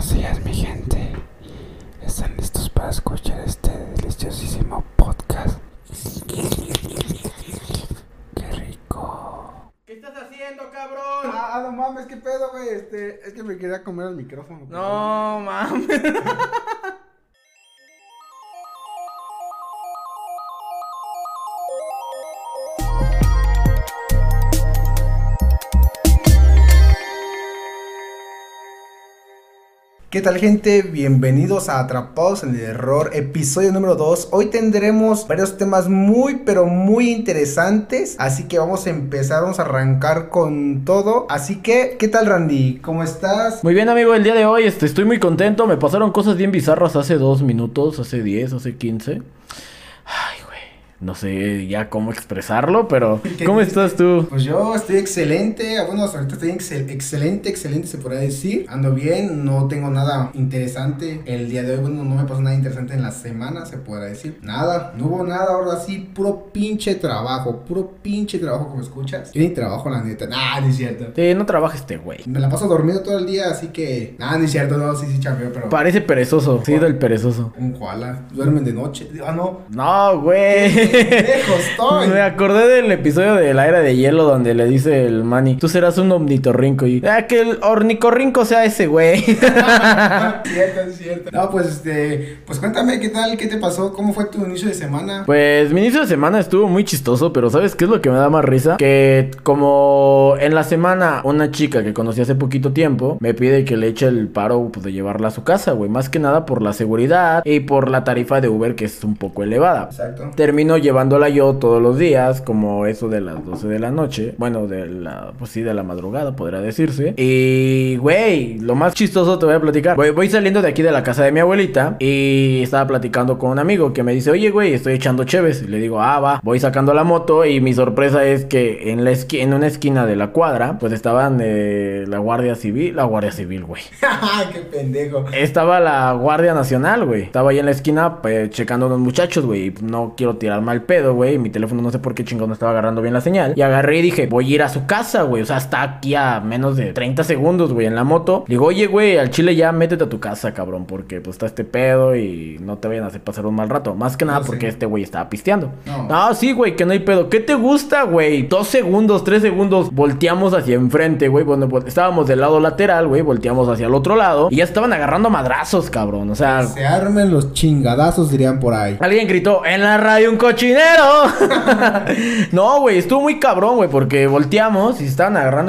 Buenos días, mi gente. ¿Están listos para escuchar este deliciosísimo podcast? ¡Qué rico! ¿Qué estás haciendo, cabrón? Ah, no mames, qué pedo, güey. Este, es que me quería comer el micrófono. No, mames. ¿Qué tal, gente? Bienvenidos a Atrapados en el Error, episodio número 2. Hoy tendremos varios temas muy, pero muy interesantes. Así que vamos a empezar, vamos a arrancar con todo. Así que, ¿qué tal, Randy? ¿Cómo estás? Muy bien, amigo, el día de hoy estoy muy contento. Me pasaron cosas bien bizarras hace dos minutos, hace 10, hace 15. Ay. No sé ya cómo expresarlo, pero ¿Qué ¿cómo estás tú? Pues yo estoy excelente. Bueno, hasta ahorita estoy excel- excelente, excelente, se podría decir. Ando bien, no tengo nada interesante el día de hoy. Bueno, no me pasó nada interesante en la semana, se podrá decir. Nada, no hubo nada. Ahora sí, puro pinche trabajo, puro pinche trabajo, como escuchas. Yo ni trabajo, la neta. Nah, no es cierto. Sí, no trabajes este güey. Me la paso dormido todo el día, así que. Nah, no es cierto, no, sí, sí, chambeo, pero. Parece perezoso, sí, del perezoso. Un koala. Duermen de noche. Ah, no. No, güey. Lejos estoy. Me acordé del episodio de la era de hielo donde le dice el Manny, tú serás un ornitorrinco y ah, que el ornicorrinco sea ese güey. cierto, es cierto. No, pues este, pues cuéntame qué tal, qué te pasó, cómo fue tu inicio de semana. Pues mi inicio de semana estuvo muy chistoso, pero ¿sabes qué es lo que me da más risa? Que como en la semana una chica que conocí hace poquito tiempo me pide que le eche el paro pues, de llevarla a su casa, güey. Más que nada por la seguridad y por la tarifa de Uber que es un poco elevada. Exacto. Termino llevándola yo todos los días, como eso de las 12 de la noche. Bueno, de la, pues sí, de la madrugada, podría decirse. Y, güey, lo más chistoso te voy a platicar. Voy, voy saliendo de aquí de la casa de mi abuelita y estaba platicando con un amigo que me dice, oye, güey, estoy echando cheves. Y le digo, ah, va. Voy sacando la moto y mi sorpresa es que en, la esqui- en una esquina de la cuadra, pues estaban eh, la Guardia Civil, la Guardia Civil, güey. qué pendejo. Estaba la Guardia Nacional, güey. Estaba ahí en la esquina pues, checando a unos muchachos, güey. No quiero tirar mal pedo, güey. Mi teléfono no sé por qué chingón no estaba agarrando bien la señal. Y agarré y dije, voy a ir a su casa, güey. O sea, está aquí a menos de 30 segundos, güey, en la moto. Le digo, oye, güey, al chile ya métete a tu casa, cabrón. Porque pues está este pedo y no te vayan a hacer pasar un mal rato. Más que nada No, sí. porque este güey estaba pisteando. No. No, sí, güey, que no hay pedo. ¿Qué te gusta, güey? Dos segundos, tres segundos. Volteamos hacia enfrente, güey. Bueno, vol- estábamos del lado lateral, güey. Volteamos hacia el otro lado. Y ya estaban agarrando madrazos, cabrón. O sea, Se armen los chingadazos, dirían por ahí. Alguien gritó, en la radio un cochinero. no, güey, estuvo muy cabrón, güey, porque volteamos y estaban agarrando.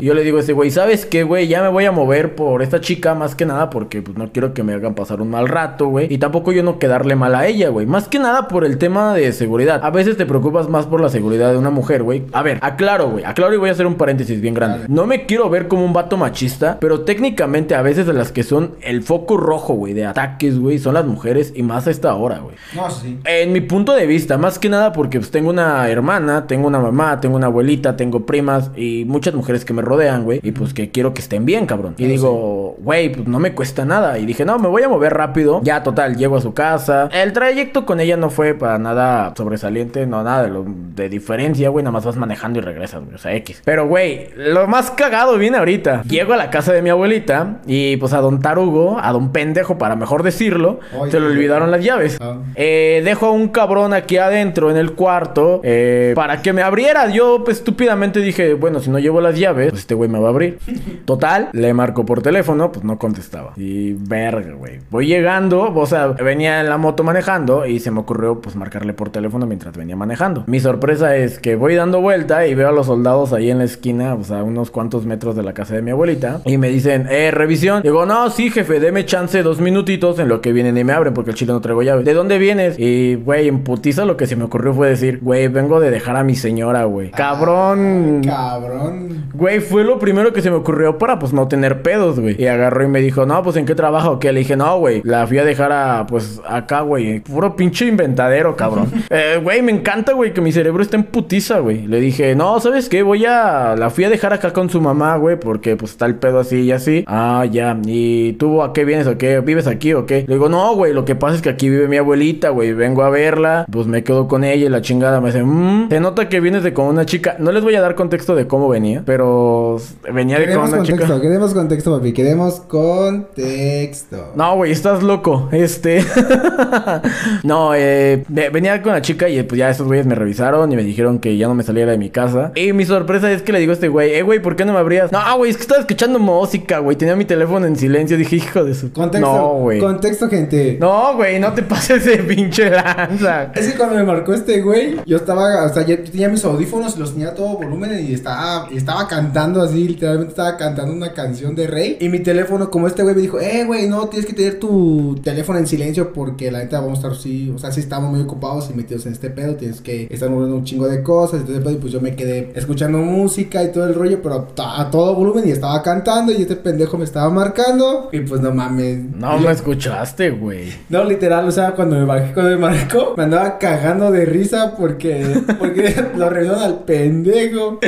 Y yo le digo a ese güey, ¿sabes qué, güey? Ya me voy a mover por esta chica, más que nada, porque pues no quiero que me hagan pasar un mal rato, güey. Y tampoco yo no quedarle mal a ella, güey. Más que nada por el tema de seguridad. A veces te preocupas más por la seguridad de una mujer, güey. A ver, aclaro, güey. Aclaro y voy a hacer un paréntesis bien grande. No me quiero ver como un vato machista, pero técnicamente a veces de las que son el foco rojo, güey, de ataques, güey, son las mujeres y más a esta hora, güey. No, sí. En mi punto de vista, más que nada porque pues, tengo una hermana, tengo una mamá, tengo una abuelita, tengo primas y muchas mujeres que me rodean, güey. Y pues que quiero que estén bien, cabrón. Y digo, güey, pues no me cuesta nada. Y dije, no, me voy a mover rápido. Ya, total, llego a su casa. El trayecto con ella no fue para nada sobresaliente, no nada de, lo- de diferencia, güey. Nada más vas manejando y regresas, güey. O sea, X. Pero, güey, lo más cagado viene ahorita. Llego a la casa de mi abuelita y pues a don Tarugo, a don pendejo, para mejor decirlo, Ay, se le olvidaron las llaves. Ah. Eh, dejo a un cabrón aquí adentro en el cuarto eh, para que me abriera. Yo pues, estúpidamente dije, bueno, si no llevo las llaves, pues este güey me va a abrir. Total, le marco por teléfono, pues no contestaba. Y verga, güey. Voy llegando, o sea, venía en la moto manejando y se me ocurrió pues marcarle por teléfono mientras venía manejando. Mi sorpresa es que voy dando vuelta y veo a los soldados ahí en la esquina, o sea, unos cuantos metros de la casa de mi abuelita. Y me dicen, eh, revisión. Digo, no, sí, jefe, deme chance dos minutitos en lo que vienen y me abren porque el chile no traigo llaves. ¿De dónde vienes? Y, güey, en putiza lo que se me ocurrió fue decir, güey, vengo de dejar a mi señora, güey. Cabrón. Cabrón. Güey, fue lo primero que se me ocurrió para pues no tener pedos, güey. Y agarró y me dijo, no, pues en qué trabaja o qué. Le dije, no, güey, la fui a dejar a, pues acá, güey. Puro pinche inventadero, cabrón. Eh, Güey, me encanta, güey, que mi cerebro esté en putiza, güey. Le dije, no, ¿sabes qué? Voy a, la fui a dejar acá con su mamá, güey, porque pues está el pedo así y así. Ah, ya. ¿Y tú a qué vienes o qué? ¿Vives aquí o qué? Le digo, no, güey, lo que pasa es que aquí vive mi abuelita, güey. Vengo a verla, pues me quedo con ella y la chingada me dice, mmm, se nota que vienes de con una chica. No les voy a dar contexto de cómo venía, pero venía de con una contexto, chica. queremos contexto, papi. Queremos contexto. No, güey, estás loco. Este. no, eh, ve- venía con la chica y pues ya estos güeyes me revisaron y me dijeron que ya no me saliera de mi casa. Y mi sorpresa es que le digo a este güey, eh, güey, ¿por qué no me abrías? No, güey, es que estaba escuchando música, güey. Tenía mi teléfono en silencio. Dije, hijo de su. Contexto. No, güey. Contexto, gente. No, güey, no te pases de pinche lanza. Es que cuando me marcó este güey, yo estaba, o sea, yo tenía mis audífonos y los tenía a todo volumen y estaba, estaba cantando así, literalmente estaba cantando una canción de Rey. Y mi teléfono, como este güey me dijo, eh, güey, no, tienes que tener tu teléfono en silencio porque la neta vamos a estar, sí, o sea, sí estamos muy ocupados y metidos en este pedo, tienes que estar moviendo un chingo de cosas. Entonces, pues, pues yo me quedé escuchando música y todo el rollo, pero a, a todo volumen y estaba cantando y este pendejo me estaba marcando. Y pues no mames. No me escuchaste, güey. no, literal, o sea, cuando me bajé, cuando me marcó, me andaba cagando de risa porque, porque lo revisaron al pendejo.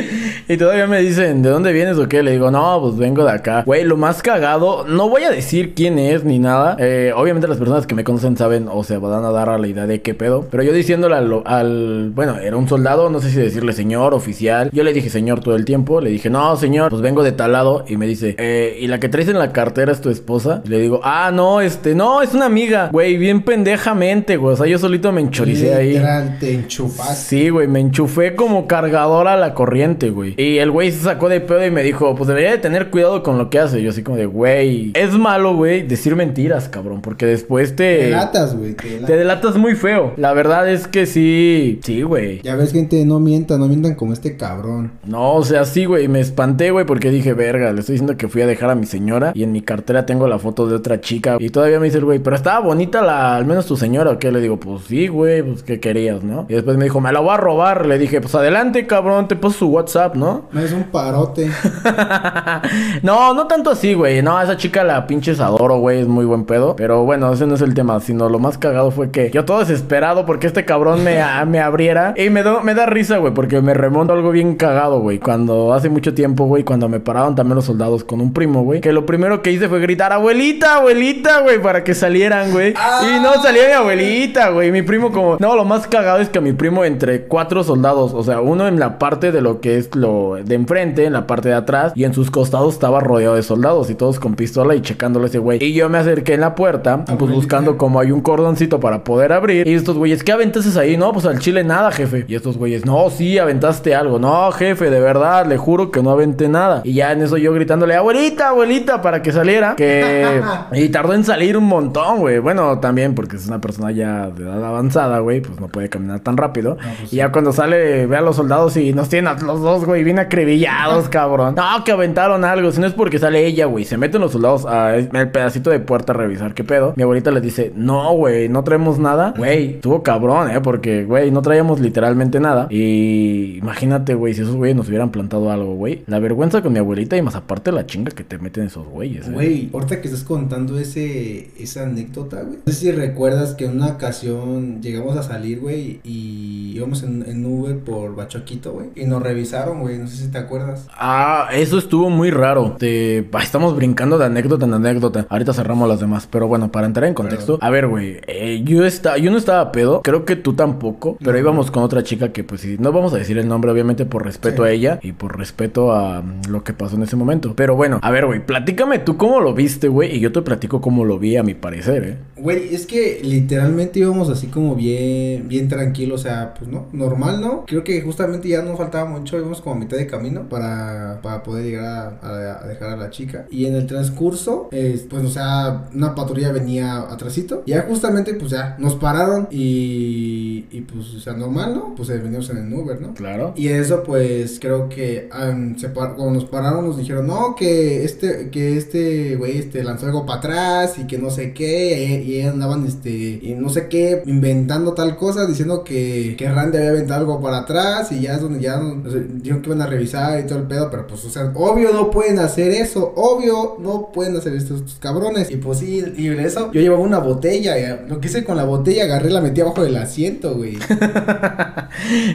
Y todavía me dicen, ¿de dónde vienes o qué? Le digo, no, pues vengo de acá. Güey, lo más cagado, no voy a decir quién es ni nada. Eh, obviamente las personas que me conocen saben o se van a dar a la idea de qué pedo. Pero yo diciéndole al, bueno, era un soldado, no sé si decirle señor, oficial. Yo le dije señor todo el tiempo. Le dije, no, señor, pues vengo de tal lado. Y me dice, eh, ¿y la que traes en la cartera es tu esposa? Le digo, ah, no, este, no, es una amiga. Güey, bien pendejamente, güey. O sea, yo solito me enchoricé ahí. Literal, te enchufaste. Sí, güey, me enchufé como cargador a la corriente, güey. Y el güey se sacó de pedo y me dijo, pues debería de tener cuidado con lo que hace. Yo así como de, güey, es malo, güey, decir mentiras, cabrón, porque después te... Te latas, güey. Te Te delatas. delatas muy feo. La verdad es que sí, sí, güey. Ya ves, gente, no mientan, no mientan como este cabrón. No, o sea, sí, güey, me espanté, güey, porque dije, verga, le estoy diciendo que fui a dejar a mi señora y en mi cartera tengo la foto de otra chica. Y todavía me dice el güey, pero estaba bonita la, al menos tu señora, ¿o qué? Le digo, pues sí, güey, pues qué querías, ¿no? Y después me dijo, me la voy a robar. Le dije, pues adelante, cabrón, te paso su WhatsApp, ¿no? No es un parote. no, no tanto así, güey. No, esa chica la pinches adoro, güey. Es muy buen pedo. Pero bueno, ese no es el tema. Sino lo más cagado fue que yo todo desesperado porque este cabrón me, a- me abriera. Y me, do- me da risa, güey. Porque me remonto a algo bien cagado, güey. Cuando hace mucho tiempo, güey. Cuando me pararon también los soldados con un primo, güey. Que lo primero que hice fue gritar, abuelita, abuelita, güey. Para que salieran, güey. Y no salía mi abuelita, güey. Mi primo como... No, lo más cagado es que mi primo entre cuatro soldados. O sea, uno en la parte de lo que es lo de enfrente, en la parte de atrás. Y en sus costados estaba rodeado de soldados. Y todos con pistola y checándole a ese güey. Y yo me acerqué en la puerta. Pues Abuelita. buscando como hay un cordoncito para poder abrir. Y estos güeyes, ¿qué aventaste ahí? No, pues al chile nada, jefe. Y estos güeyes, no, sí, aventaste algo. No, jefe, de verdad, le juro que no aventé nada. Y ya en eso yo gritándole, abuelita, abuelita, para que saliera. Que... y tardó en salir un montón, güey. Bueno, también porque es una persona ya de edad avanzada, güey. Pues no puede caminar tan rápido. pues y ya cuando sale, ve a los soldados y nos tienen a los dos, güey, bien acribillados, cabrón. No, que aventaron algo. Si no es porque sale ella, güey. Se meten los soldados a el pedacito de puerta a revisar qué pedo. Mi abuelita le dice, no, güey, no traemos nada. Güey, estuvo cabrón, eh, porque, güey, no traíamos literalmente nada. Y imagínate, güey, si esos güeyes nos hubieran plantado algo, güey. La vergüenza con mi abuelita y más aparte la chinga que te meten esos güeyes, eh. Güey, ahorita que estás contando ese, esa anécdota, güey. No sé si recuerdas que en una ocasión llegamos a salir, güey, y íbamos en, en Uber por Bachoquito, güey. Y nos revisaron, güey. No sé si te acuerdas. Ah, eso estuvo muy raro. Te... ah, estamos brincando de anécdota en anécdota. Ahorita cerramos las demás. Pero bueno, para entrar en contexto. A ver, güey. eh, yo, estaba, yo no estaba pedo. Creo que tú tampoco. Pero íbamos con otra chica que, pues sí, no vamos a decir el nombre, obviamente, por respeto Sí. a ella y por respeto a mm, lo que pasó en ese momento. Pero bueno, a ver, güey, platícame tú cómo lo viste, güey. Y yo te platico cómo lo vi a mi parecer, ¿eh? Güey, es que literalmente íbamos así como bien, bien tranquilo, o sea, pues no, normal, ¿no? Creo que justamente ya no faltaba mucho, íbamos como a mitad de camino para, para poder llegar a, a- a dejar a la chica. Y en el transcurso, eh, pues, o sea, una patrulla venía atrásito. Ya justamente, pues ya, nos pararon y, y pues, o sea, normal, ¿no? Pues eh, veníamos en el Uber, ¿no? Claro. Y eso pues creo que se par- cuando nos pararon nos dijeron, no, que este, que este güey este, lanzó algo para atrás y que no sé qué, y, y andaban este, y no sé qué, inventando tal cosa, diciendo que, que Randy había inventado algo para atrás y ya es donde ya dijeron que iban a revisar y todo el pedo, pero pues, o sea, obvio no pueden hacer eso, obvio no pueden hacer esto estos cabrones. Y pues sí, y eso yo llevaba una botella, y lo que hice con la botella, agarré, la metí abajo del asiento, güey.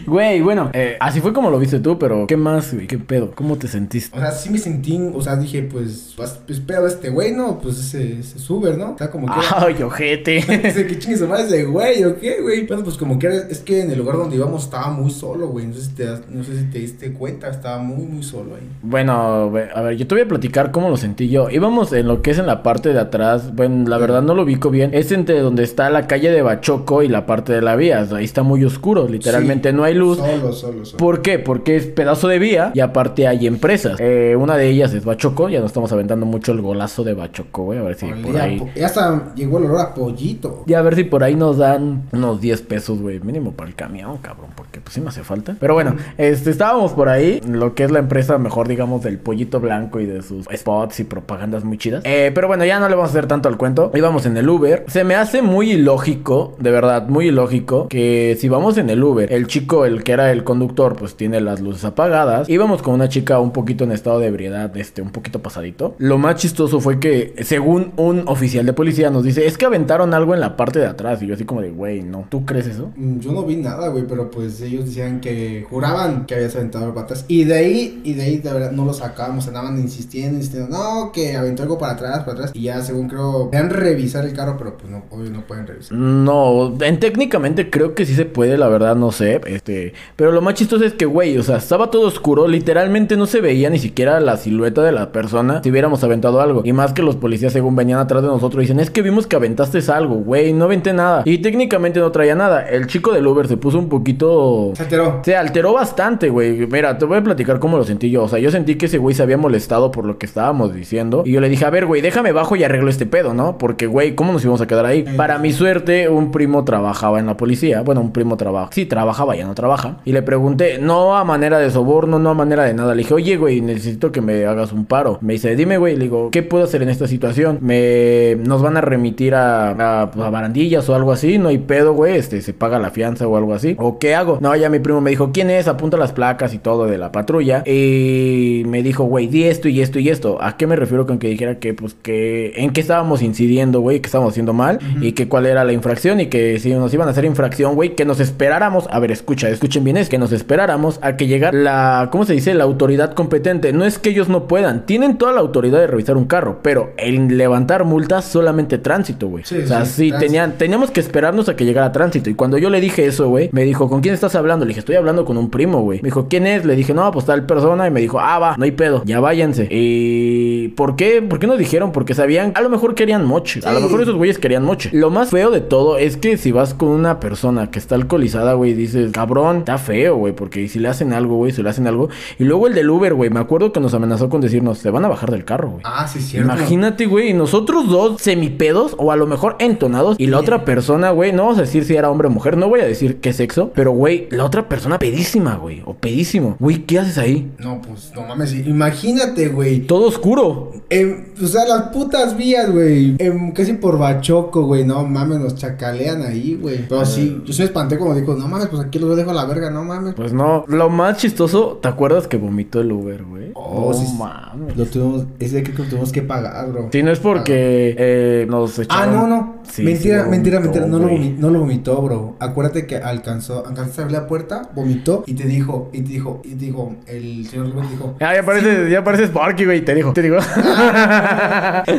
Güey, bueno, eh, así fue como lo viste tú, pero ¿qué más, güey? ¿Qué pedo? ¿Cómo te sentiste? O sea, sí me sentí, o sea, dije, pues, pues, pedo este güey, ¿no? Pues ese, ese es Uber, ¿no? O sea, como que... Ay, qué ojete. Dice que chingue su madre ese güey, ¿o qué, güey? Bueno, pues como que era- es que en el lugar donde íbamos estaba muy solo, güey. No sé si te, das- no sé si te diste cuenta, estaba muy, muy solo ahí. Bueno, a ver, yo te voy a platicar cómo lo sentí yo. Íbamos en lo que es en la parte de atrás. Bueno, la verdad no lo ubico bien. Es entre donde está la calle de Bachoco y la parte de la vía. Ahí está muy oscuro. Literalmente Sí, no hay luz. Solo, solo, solo. ¿Por qué? Porque es pedazo de vía y aparte hay empresas. Eh, una de ellas es Bachoco. Ya nos estamos aventando mucho el golazo de Bachoco, güey. A ver si por Olía ahí. po- Ya hasta llegó el olor a pollito. Y a ver si por ahí nos dan unos 10 pesos, güey, mínimo para el camión, cabrón, porque pues sí me hace falta. Pero bueno, este, estábamos por ahí, lo que es la empresa mejor, digamos, del pollito blanco y de sus spots y propagandas muy chidas. Eh, pero bueno, ya no le vamos a hacer tanto al cuento. Íbamos en el Uber. Se me hace muy ilógico, de verdad, muy ilógico, que si vamos en el Uber, el chico, el que era el conductor, pues tiene las luces apagadas. Íbamos con una chica un poquito en estado de ebriedad, este, un poquito pasadito. Lo más chistoso fue que, según un oficial de policía, nos dice, es que aventaron algo en la parte de atrás. Y yo así como de, güey, no. ¿Tú crees eso? Mm, Yo no vi nada, güey, pero pues ellos decían que juraban que habías aventado algo para atrás. Y de ahí, y de ahí de verdad no lo sacábamos, andaban insistiendo, insistiendo, no, que aventó algo para atrás, para atrás. Y ya según creo, querían revisar el carro, pero pues no, obvio no pueden revisar. No, en, técnicamente creo que sí se puede, la verdad no sé, este, pero lo más chistoso es que, güey, o sea, estaba todo oscuro, literalmente no se veía ni siquiera la silueta de la persona si hubiéramos aventado algo. Y más que los policías según venían atrás de nosotros dicen, es que vimos que aventaste algo, güey, no aventé nada. Y técnicamente no traía nada. El chico del Uber se puso un poquito... Se alteró. Se alteró bastante, güey. Mira, te voy a platicar cómo lo sentí yo. O sea, yo sentí que ese güey se había molestado por lo que estábamos diciendo. Y yo le dije, a ver, güey, déjame bajo y arreglo este pedo, ¿no? Porque, güey, ¿cómo nos íbamos a quedar ahí? Para mi suerte, un primo trabajaba en la policía. Bueno, un primo trabaja. Sí, trabajaba, ya no trabaja. Y le pregunté, no a manera de soborno, no a manera de nada. Le dije, oye, güey, necesito que me hagas un paro. Me dice, dime, güey. Le digo, ¿qué puedo hacer en esta situación? Me... Nos van a remitir a, a, a barandillas o algo así. No hay pedo, güey. Este, se paga la fianza o algo así. ¿O qué hago? No, ya mi primo me dijo, ¿quién es? Apunta las placas y todo de la patrulla. Y me dijo, güey, di esto y esto y esto. ¿A qué me refiero con que dijera que, pues, que... En qué estábamos incidiendo, güey, que estábamos haciendo mal. Y que cuál era la infracción. Y que si nos iban a hacer infracción, güey, que nos esperáramos. A ver, escucha, escuchen bien, es que nos esperáramos a que llegara la... ¿Cómo se dice? La autoridad competente. No es que ellos no puedan. Tienen toda la autoridad de revisar un carro. Pero en levantar multas solamente tránsito, güey. Sí, o sea, sí, sí, tenían, teníamos que esperarnos a que llegara tránsito. Y cuando yo le dije eso, güey, me dijo, ¿con quién estás hablando? Le dije, estoy hablando con un primo, güey. Me dijo, ¿quién es? Le dije, no, pues tal persona. Y me dijo, ah, va, no hay pedo, ya váyanse. ¿Y por qué? ¿Por qué nos dijeron? Porque sabían, a lo mejor querían moche. A lo mejor esos güeyes querían moche. Lo más feo de todo es que si vas con una persona que está alcoholizada, güey, dices, cabrón, está feo, güey, porque si le hacen algo, güey, si le hacen algo. Y luego el del Uber, güey, me acuerdo que nos amenazó con decirnos, se van a bajar del carro, güey. Ah, sí, cierto. Imagínate, güey, nosotros dos semipedos o a lo mejor entonados y la otra persona, güey, no vamos a decir si era hombre o mujer, no voy a decir qué sexo, pero güey, la otra persona pedísima, güey, o pedísimo. Güey, ¿qué haces ahí? No, pues, no mames, imagínate, güey. Todo oscuro. Em, o sea, las putas vías, güey. Em, casi por Bachoco, güey. No mames, nos chacalean ahí, güey. Pero sí, yo sí me espanté como dijo, no mames, pues aquí los dejo a la verga, no mames. Pues no, lo más chistoso, ¿te acuerdas que vomitó el Uber, güey? Oh, no sí. mames. Lo tuvimos, ese creo que lo tuvimos que pagar, bro. Si no es porque eh, nos Ah, echaron... no, no. Sí, mentira, sí mentira, vomitó, mentira. No lo, no lo vomitó, bro. Acuérdate que alcanzó, alcanzaste a abrir la puerta, vomitó y te dijo, y te dijo, y te dijo, el señor Rubén dijo. Ah, ya parece, ya parece Sparky, güey, te digo, te digo.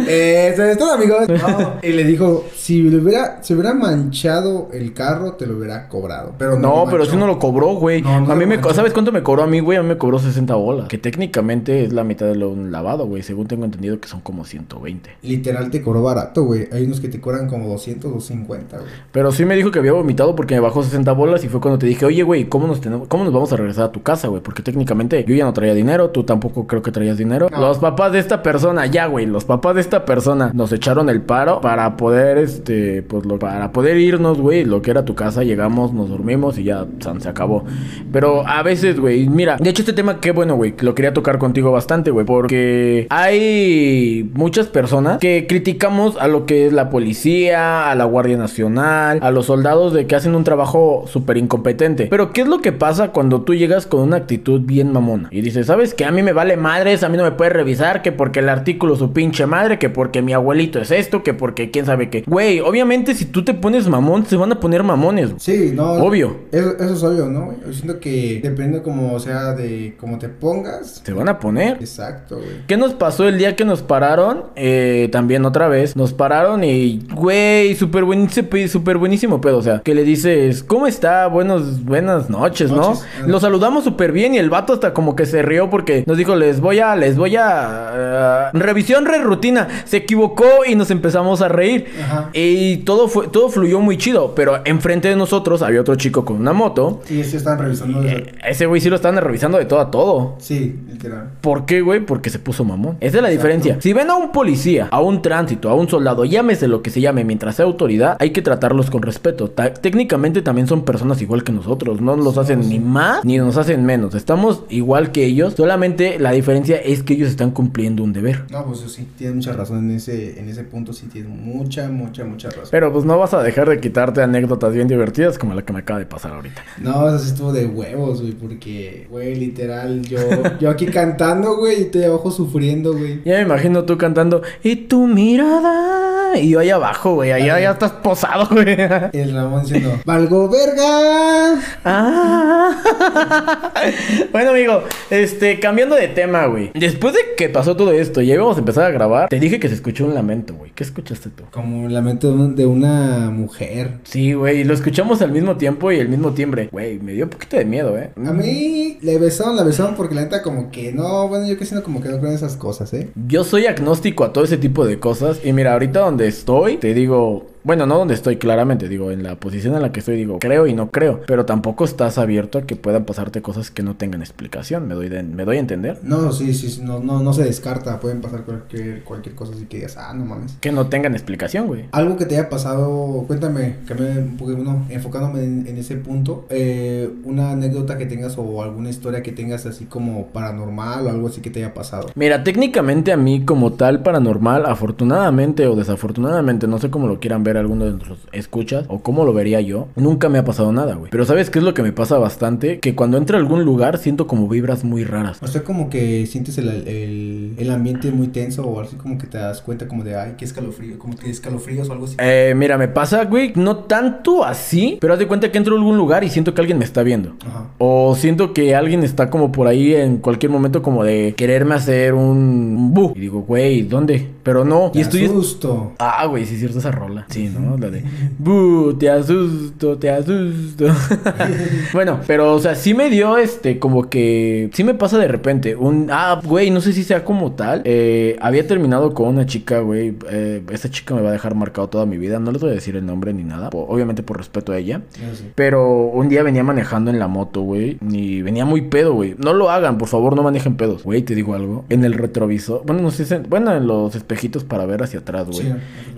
Eh, eso es todo, amigos. No. Y le dijo, si le hubiera, se hubiera manchado el carro, te lo hubiera cobrado. Pero no, pero sí no lo cobró, güey. No, no a mí me... ¿Sabes cuánto me cobró a mí, güey? A mí me cobró 60 bolas. Que técnicamente es la mitad de lo un lavado, güey. Según tengo entendido que son como 120. Literal te cobró barato, güey. Hay unos que te cobran como 200 o 50, güey. Pero sí me dijo que había vomitado porque me bajó 60 bolas y fue cuando te dije, oye, güey, ¿cómo nos, tenemos, ¿cómo nos vamos a regresar a tu casa, güey? Porque técnicamente yo ya no traía dinero, tú tampoco creo que traías dinero. No. Los papás de esta persona, ya, güey, los papás de esta persona nos echaron el paro para poder, este, pues, lo, para poder irnos, güey, lo que era tu casa, llegamos, nos dormimos y ya, san, se acabó. Pero a veces, güey, mira, de hecho este tema, qué bueno, güey, lo quería tocar contigo bastante, güey, porque hay muchas personas que criticamos a lo que es la policía, a la Guardia Nacional, a los soldados de que hacen un trabajo súper incompetente. Pero ¿qué es lo que pasa cuando tú llegas con una actitud bien mamona? Y dices, ¿sabes que A mí me vale madres, a mí no me puedes revisar, que porque el artículo su pinche madre, que porque mi abuelito es esto, que porque quién sabe qué. Güey, obviamente si tú te pones mamón, se van a poner mamones. Sí, no. Obvio. Eso, eso es obvio, ¿no? Yo siento que depende como, o sea, de cómo te pongas. Se van a poner. Exacto, güey. ¿Qué nos pasó el día que nos pararon? Eh, también otra vez. Nos pararon y, güey, güey, súper buenísimo, pedo. O sea, que le dices, ¿cómo está? Buenos, buenas noches, ¿no? Noches. Lo saludamos súper bien y el vato hasta como que se rió porque nos dijo, les voy a, les voy a... uh, revisión, re rutina. Se equivocó y nos empezamos a reír. Ajá. Y todo fue, todo fluyó muy chido. Pero enfrente de nosotros había otro chico con una moto. Sí, sí están revisando. Eh, Ese güey sí lo estaban revisando de todo a todo. Sí, literal. ¿Por qué, güey? Porque se puso mamón. Esa es la Exacto. diferencia. Si ven a un policía, a un tránsito, a un soldado, llámese lo que se llame mientras sea autoridad, hay que tratarlos con respeto. Ta- técnicamente también son personas igual que nosotros. No los hacen ni más ni nos hacen menos. Estamos igual que ellos. Solamente la diferencia es que ellos están cumpliendo un deber. No, pues sí, tienes mucha razón en ese, en ese punto, sí tienes mucha, mucha, mucha razón. Pero pues no vas a dejar de quitarte anécdotas bien divertidas como la que me acaba de pasar ahorita. No, eso sí estuvo de huevos, güey, porque, güey, literal, yo, yo aquí cantando, güey, y estoy abajo sufriendo, güey. Ya me imagino tú cantando, y tu mirada. Y yo ahí abajo, güey. Allá ya estás posado, güey. El Ramón diciendo, ¡Valgo verga! Ah. bueno, amigo, este, cambiando de tema, güey. Después de que pasó todo esto y ya íbamos a empezar a grabar, te dije que se escuchó un lamento, güey. ¿Qué escuchaste tú? Como el lamento de un- una mujer. Sí, güey, y lo escuchamos al mismo tiempo y el mismo timbre. Güey, me dio un poquito de miedo, eh. A mí le besaron, la besaron porque la neta como que no, bueno, yo que siento como que no creo en esas cosas, ¿eh? Yo soy agnóstico a todo ese tipo de cosas. Y mira, ahorita donde estoy, te digo. digo, Bueno, no donde estoy claramente, digo, en la posición en la que estoy, digo, creo y no creo. Pero tampoco estás abierto a que puedan pasarte cosas que no tengan explicación. ¿Me doy, de- ¿me doy a entender? No, sí, sí, no, no, no se descarta, pueden pasar cualquier, cualquier cosa así que digas, ah, no mames. Que no tengan explicación, güey. Algo que te haya pasado, cuéntame, que me bueno, enfocándome en, en ese punto, eh, una anécdota que tengas o alguna historia que tengas así como paranormal o algo así que te haya pasado. Mira, técnicamente a mí como tal paranormal, afortunadamente o desafortunadamente, no sé cómo lo quieran ver algunos de nuestros escuchas o cómo lo vería yo, nunca me ha pasado nada, güey. Pero ¿sabes qué es lo que me pasa bastante? Que cuando entro a algún lugar siento como vibras muy raras. O sea, como que sientes el, el, el ambiente muy tenso o así como que te das cuenta como de, ay, qué escalofrío, como que escalofríos o algo así. Eh, mira, me pasa, güey, no tanto así, pero haz de cuenta que entro a algún lugar y siento que alguien me está viendo. Ajá. O siento que alguien está como por ahí en cualquier momento como de quererme hacer un bu. Y digo, güey, ¿dónde? Pero no. Te Y estoy... asusto. Ah, güey, sí es cierto esa rola. Sí, ¿no? La de Bu, te asusto, te asusto. bueno, pero, o sea, sí me dio este, como que. Sí me pasa de repente. Un. Ah, güey, no sé si sea como tal. Eh, había terminado con una chica, güey. Eh, esta chica me va a dejar marcado toda mi vida. No les voy a decir el nombre ni nada. obviamente por respeto a ella. Pero un día venía manejando en la moto, güey. Y venía muy pedo, güey. No lo hagan, por favor, no manejen pedos. Güey, te digo algo. En el retrovisor. Bueno, no sé. si- Bueno, en los espejitos para ver hacia atrás, güey.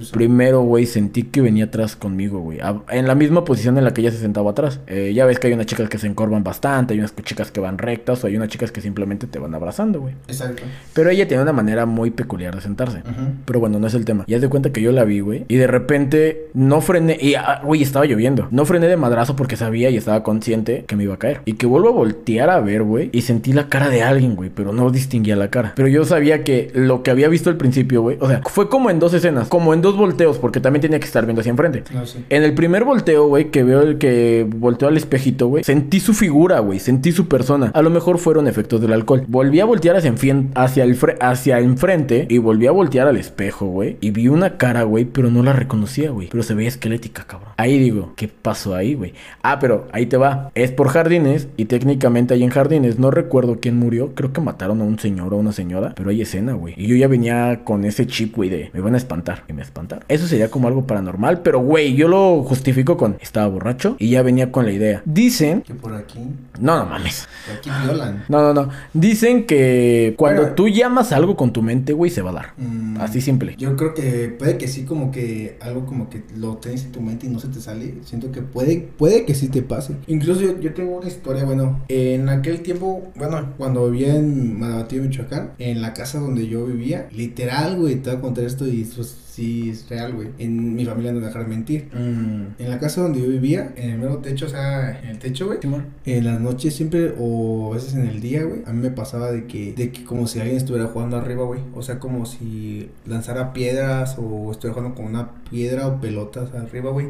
Sí, Primero, güey, sentí que venía atrás conmigo, güey. En la misma posición en la que ella se sentaba atrás. Eh, ya ves que hay unas chicas que se encorvan bastante, hay unas chicas que van rectas, o hay unas chicas que simplemente te van abrazando, güey. Exacto. Pero ella tiene una manera muy peculiar de sentarse. Pero bueno, no es el tema. Ya de cuenta que yo la vi, güey. Y de repente no frené. Y, ah, güey, estaba lloviendo. No frené de madrazo porque sabía y estaba consciente que me iba a caer. Y que vuelvo a voltear a ver, güey. Y sentí la cara de alguien, güey. Pero no distinguía la cara. Pero yo sabía que lo que había visto al principio, güey. O sea, fue como en dos escenas. Como en dos volteos. Porque también tenía que estar viendo hacia enfrente. No sé. En el primer volteo, güey, que veo el que volteó al espejito, güey, sentí su figura, güey, sentí su persona. A lo mejor fueron efectos del alcohol. Volví a voltear hacia, hacia, el hacia enfrente y volví a voltear al espejo, güey. Y vi una cara, güey, pero no la reconocía, güey. Pero se veía esquelética, cabrón. Ahí digo, ¿qué pasó ahí, güey? Ah, pero ahí te va. Es por jardines y técnicamente ahí en jardines no recuerdo quién murió. Creo que mataron a un señor o a una señora, pero hay escena, güey. Y yo ya venía con ese chip, güey, de me van a espantar. Y me espantaron. Eso sería como algo paranormal, pero, güey, yo lo justifico con estaba borracho y ya venía con la idea. Dicen, Que por aquí, no, no mames. por aquí violan. No, no, no. Dicen que cuando tú llamas algo con tu mente, güey, se va a dar. Mm, Así simple. Yo creo que puede que sí, como que algo como que lo tienes en tu mente y no se te sale. Siento que puede, puede que sí te pase. Incluso yo, yo tengo una historia, bueno, en aquel tiempo, bueno, cuando vivía en Manabatío, Michoacán, en la casa donde yo vivía, literal, güey, te voy a contar esto y eso sí es real, güey. En mi familia no me dejaron mentir. Mm. En la casa donde yo vivía, en el mero techo, o sea, en el techo, güey. En las noches siempre, o a veces en el día, güey, a mí me pasaba de que, de que como si alguien estuviera jugando arriba, güey. O sea, como si lanzara piedras o estuviera jugando con una piedra o pelotas arriba, güey.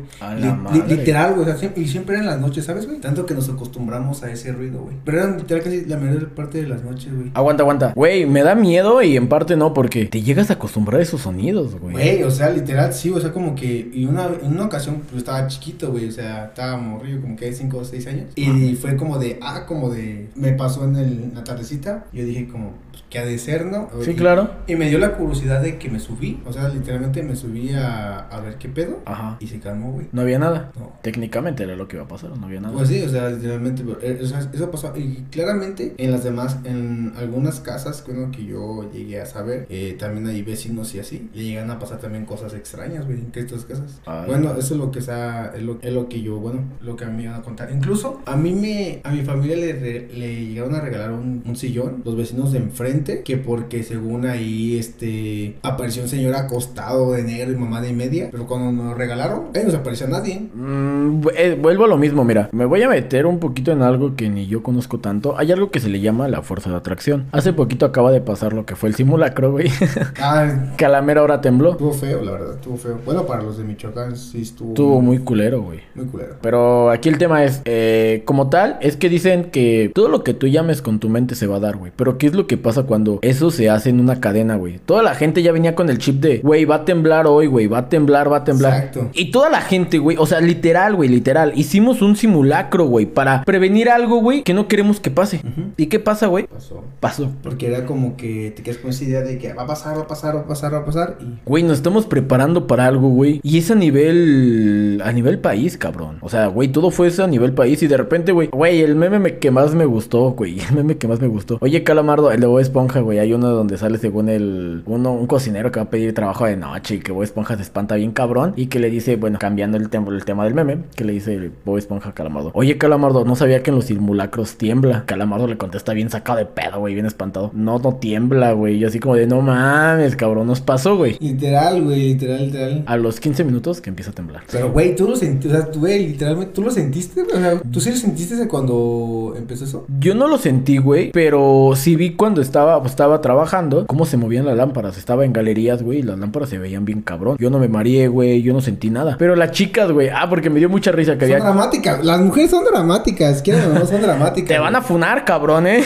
Li- literal, güey. O sea, siempre- y siempre eran las noches, ¿sabes, güey? Tanto que nos acostumbramos a ese ruido, güey. Pero eran literal casi la mayor parte de las noches, güey. Aguanta, aguanta. Güey, me da miedo y en parte no, porque te llegas a acostumbrar a esos sonidos, güey. Güey, o sea, literal, sí, o sea, como que, y una, en una ocasión, pues estaba chiquito, güey, o sea, estaba morrido, como que de 5 o 6 años. Y fue como de, ah, como de, me pasó en, el, en la tardecita. Yo dije como, pues, ¿qué ha de ser, no? Sí, Y- claro. Y me dio la curiosidad de que me subí, o sea, literalmente me subí a, a ver qué pedo. Ajá. Y se calmó, güey. No había nada. No. Técnicamente era lo que iba a pasar, no había nada. Pues sí, o sea, literalmente, pero, eh, o sea, eso pasó. Y claramente en las demás, en algunas casas, bueno, que yo llegué a saber, eh, también hay vecinos y así, le llegan a pasar también cosas extrañas, güey, en estas casas. Ay. Bueno, eso es lo que sea, es lo, es lo que yo, bueno, lo que a mí me iban a contar. Incluso a mí me, a mi familia le, le llegaron a regalar un, un sillón, los vecinos de enfrente, que porque según ahí, este, apareció un señor acostado de negro y mamá de media, pero cuando nos regalaron, ahí no se apareció nadie. Mm, eh, vuelvo a lo mismo, mira, me voy a meter un poquito en algo que ni yo conozco tanto. Hay algo que se le llama la fuerza de atracción. Hace poquito acaba de pasar lo que fue el simulacro, güey. Ah, que a la mera hora tembló. Estuvo feo, la verdad, estuvo feo. Bueno, para los de Michoacán sí estuvo, Estuvo muy culero, güey. muy culero. Pero aquí el tema es, eh, como tal, es que dicen que todo lo que tú llames con tu mente se va a dar, güey. Pero ¿qué es lo que pasa cuando eso se hace en una cadena, güey? Toda la gente ya venía con el chip de, güey, va a temblar hoy, güey, va a temblar, va a temblar. Exacto. Y toda la gente, güey, o sea, literal, güey, literal, hicimos un simulacro, güey, para prevenir algo, güey, que no queremos que pase. ¿Y qué pasa, güey? Pasó. Pasó. Porque era como que te quedas con esa idea de que va a pasar, va a pasar, va a pasar, va a pasar. Y Güey, nos estamos preparando para algo, güey. Y es a nivel. A nivel país, cabrón. O sea, güey, todo fue eso a nivel país. Y de repente, güey. Güey, el meme me- que más me gustó, güey. El meme que más me gustó. Oye, Calamardo, el de Esponja, güey. Hay uno donde sale según el. Uno, un cocinero que va a pedir trabajo de noche. Y que Bob Esponja se espanta bien cabrón. Y que le dice, bueno, cambiando el, tem- el tema del meme. Que le dice Bob Esponja a Calamardo. Oye, Calamardo, no sabía que en los simulacros tiembla. Calamardo le contesta bien sacado de pedo, güey. Bien espantado. No, no tiembla, güey. Y así como de, no mames, cabrón. Nos pasó, güey. literal, güey, literal, literal. A los 15 minutos que empieza a temblar. Pero, güey, tú lo sentiste, o sea, tú, güey, literalmente, ¿tú lo sentiste? güey? O sea, ¿tú sí lo sentiste cuando empezó eso? Yo no lo sentí, güey, pero sí vi cuando estaba, pues, estaba trabajando cómo se movían las lámparas. Estaba en galerías, güey, y las lámparas se veían bien cabrón. Yo no me mareé, güey, yo no sentí nada. Pero las chicas, güey, ah, porque me dio mucha risa que Son había... dramáticas, las mujeres son dramáticas, quieren no son dramáticas. Te van a funar, cabrón, eh.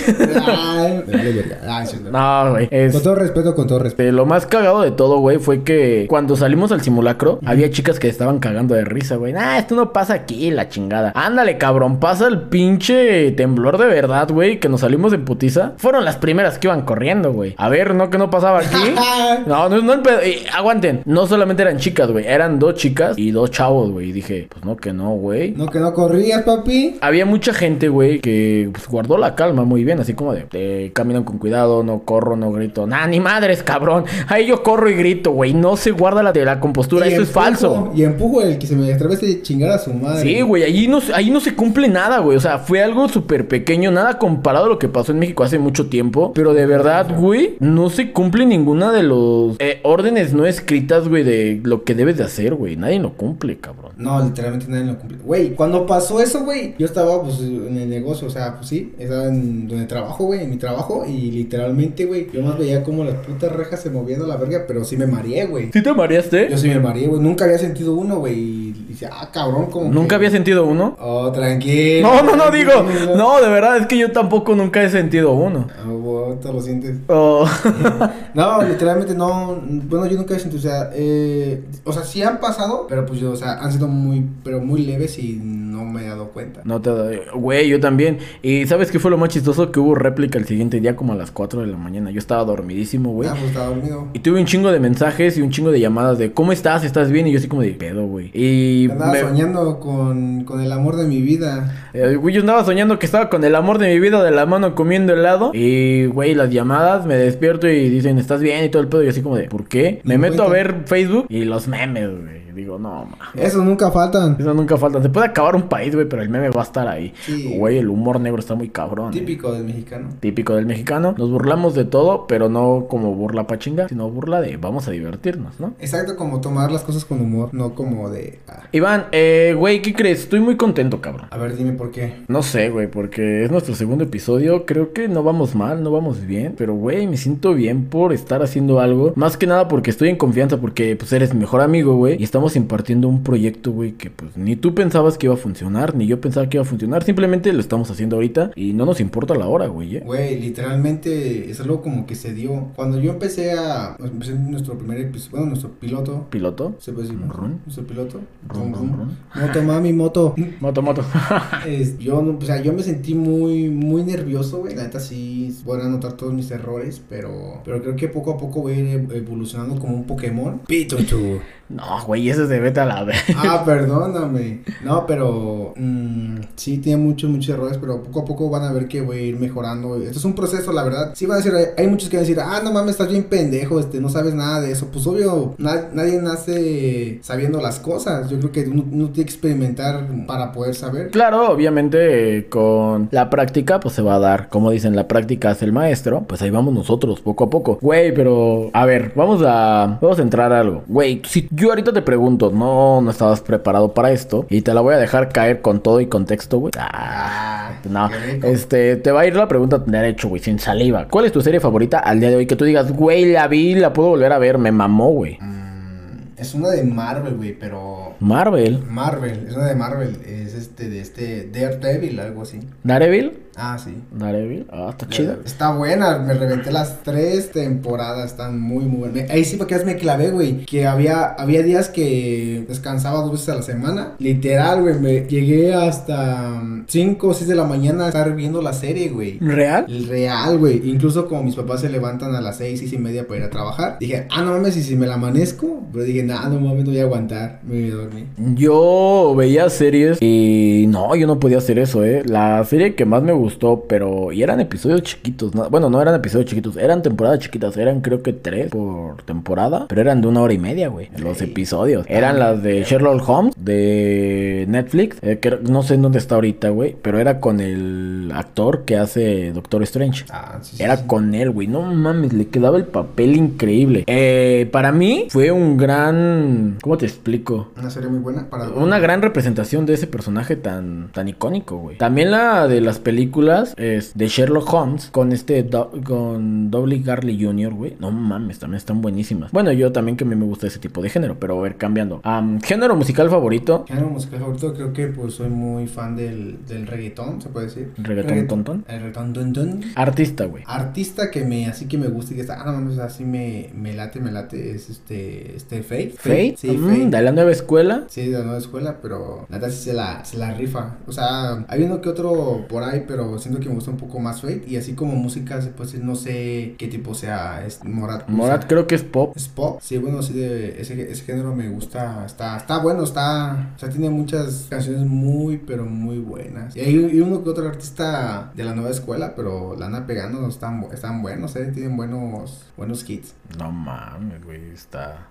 Ay, no. güey. es- Con todo respeto, con todo respeto. Este, lo más cagado de todo, güey, fue que cuando salimos al simulacro, había chicas que estaban cagando de risa, güey. Ah, esto no pasa aquí, la chingada. Ándale, cabrón, pasa el pinche temblor de verdad, güey, que nos salimos de putiza. Fueron las primeras que iban corriendo, güey. A ver, ¿no que no pasaba aquí? No, no, no, el pedo- y aguanten. No solamente eran chicas, güey. Eran dos chicas y dos chavos, güey. Y dije, pues no, que no, güey. No, que no corrías, papi. Había mucha gente, güey, que pues, guardó la calma muy bien, así como de, eh, caminan con cuidado, no corro, no grito. Nah, ni madres, cabrón. Ahí yo corro y grito, güey. No se guarda la, de la compostura, Y eso es empujo, falso. Y empujo el que se me atreve a chingar a su madre. Sí, güey, ahí no, ahí no se cumple nada, güey. O sea, fue algo súper pequeño, nada comparado a lo que pasó en México hace mucho tiempo. Pero de verdad, güey, no se cumple ninguna de los eh, órdenes no escritas, güey, de lo que debes de hacer, güey. Nadie lo cumple, cabrón. No, literalmente nadie lo cumplió. Güey, cuando pasó eso, güey, yo estaba pues en el negocio, o sea, pues sí, estaba en donde trabajo, güey, en mi trabajo, y literalmente, güey, yo más veía como las putas rejas se movían a la verga, pero sí me mareé, güey. ¿Sí te mareaste? Yo sí me mareé, güey, nunca había sentido uno, güey, y dice, ah, cabrón, como. ¿Nunca que- había sentido uno? Oh, tranquilo. No, no, no, digo. No, de verdad, es que yo tampoco nunca he sentido uno. Ah, güey, te lo sientes. Oh. No, literalmente no. Bueno, yo nunca he sentido, o sea, eh, o sea, sí han pasado, pero pues yo, o sea, han sido muy, pero muy leves y no me he dado cuenta. No te doy. Güey, yo también. Y ¿sabes qué fue lo más chistoso? Que hubo réplica el siguiente día como a las 4 de la mañana. Yo estaba dormidísimo, güey. Ah, pues estaba dormido. Y tuve un chingo de mensajes y un chingo de llamadas de ¿Cómo estás? ¿Estás bien? Y yo así como de pedo, güey. Y Andaba me- soñando con, con el amor de mi vida. eh, güey, yo andaba soñando que estaba con el amor de mi vida de la mano comiendo helado. Y, güey, las llamadas, me despierto y dicen, ¿estás bien? Y todo el pedo. Y así como de, ¿por qué? Me meto a ver Facebook y los memes, güey. Digo, no, ma. Eso nunca faltan. Eso nunca falta. Se puede acabar un país, güey, pero el meme va a estar ahí. Sí. Güey, el humor negro está muy cabrón. eh. Típico del mexicano. Típico del mexicano. Nos burlamos de todo, pero no como burla pa' chingar, sino burla de vamos a divertirnos, ¿no? Exacto, como tomar las cosas con humor, no como de, Ah. Iván, eh, güey, ¿qué crees? Estoy muy contento, cabrón. A ver, dime por qué. No sé, güey, porque es nuestro segundo episodio. Creo que no vamos mal, no vamos bien. Pero, güey, me siento bien por estar haciendo algo. Más que nada porque estoy en confianza, porque pues eres mi mejor amigo, güey. Y estamos impartiendo un proyecto, güey, que pues ni tú pensabas que iba a funcionar, ni yo pensaba que iba a funcionar. Simplemente lo estamos haciendo ahorita y no nos importa la hora, güey. ¿eh? Güey, literalmente es algo como que se dio. Cuando yo empecé a. Empecé nuestro primer episodio, bueno, nuestro piloto. ¿Piloto? ¿Se puede decir? Run. Nuestro piloto. Run, run, run. Moto, mami, moto. Moto, moto. Es- yo, no- o sea, yo me sentí muy, muy nervioso, güey. La neta sí, voy a anotar todos mis errores, pero, pero creo que poco a poco voy a ir evolucionando como un Pokémon. Pikachu. no, güey, ese se vete a la vez. Ah, perdóname. No, pero mm, sí tiene muchos, muchos errores, pero poco a poco van a ver que voy a ir mejorando. Esto es un proceso, la verdad. Sí van a decir, hay, muchos que van a decir, ah, no mames, estás bien pendejo, este, no sabes nada de eso. Pues obvio, na- nadie nace sabiendo las cosas. Yo creo que uno, uno tiene que experimentar para poder saber. Claro, obviamente con la práctica pues se va a dar, como dicen, la práctica es el maestro, pues ahí vamos nosotros poco a poco. Güey, pero a ver, vamos a vamos a entrar a algo. Güey, si yo ahorita te pregunto, no no estabas preparado para esto y te la voy a dejar caer con todo y contexto, güey. Ah, no, qué rico. este te va a ir la pregunta derecho, güey, sin saliva. ¿Cuál es tu serie favorita al día de hoy que tú digas, güey, la vi, la puedo volver a ver, me mamó, güey? Mm, es una de Marvel, güey, pero... Marvel, Marvel, es una de Marvel, es este, de este Daredevil, algo así. Daredevil, Ah, sí. Daredevil, ah, está chida. Está buena, me reventé las tres temporadas, están muy, muy buenas. Ahí sí, porque me clavé, güey, que había, había días que descansaba dos veces a la semana. Literal, güey, me llegué hasta 5 o 6 de la mañana a estar viendo la serie, güey. ¿Real? Real, güey. Incluso como mis papás se levantan a las 6, 6 y media para ir a trabajar. Dije, ah, no mames, y si me la amanezco. Pero dije, nah, no mames, no voy a aguantar. Me voy a dormir. Yo veía series y no, yo no podía hacer eso, eh. La serie que más me gustó, pero y eran episodios chiquitos, ¿no? bueno, no eran episodios chiquitos, eran temporadas chiquitas, eran creo que tres por temporada, pero eran de una hora y media, güey, los episodios. Eran las de Sherlock Holmes de Netflix, eh, que no sé en dónde está ahorita, güey, pero era con el actor que hace Doctor Strange. Ah, sí, sí, Era con él, güey. No mames, le quedaba el papel increíble. Eh, para mí fue un gran... ¿Cómo te explico? Una serie muy buena para... Una gran representación de ese personaje tan, tan icónico, güey. También la de las películas es de Sherlock Holmes con este Do- con Dudley Garley Jr., güey. No mames, también están buenísimas. Bueno, yo también que a mí me gusta ese tipo de género, pero a ver, cambiando. Am, género musical favorito. Género musical favorito, creo que pues soy muy fan del, del reggaetón, se puede decir. Reggaetón, tontón. El reggaetón ton, ton. Artista, güey. Artista que me, así que me gusta y que está, ah, no mames, así me, me late, me late, es este, este Fate. Fate. Sí, Mm, Fate. de la nueva escuela. Sí, de la nueva escuela, pero la verdad sí se la, se la rifa. O sea, hay uno que otro por ahí, pero siento que me gusta un poco más Fate. Y así como música, decir, no sé qué tipo sea, es Morat. Morat creo que es pop. Es pop, sí, bueno, sí, de ese, ese género me gusta, está, está bueno, está, o sea, tiene muchas canciones muy, pero muy buenas. Y hay uno que otro artista de la nueva escuela, pero la anda pegando, están, están buenos, eh, tienen buenos, buenos hits. No mames, güey, está.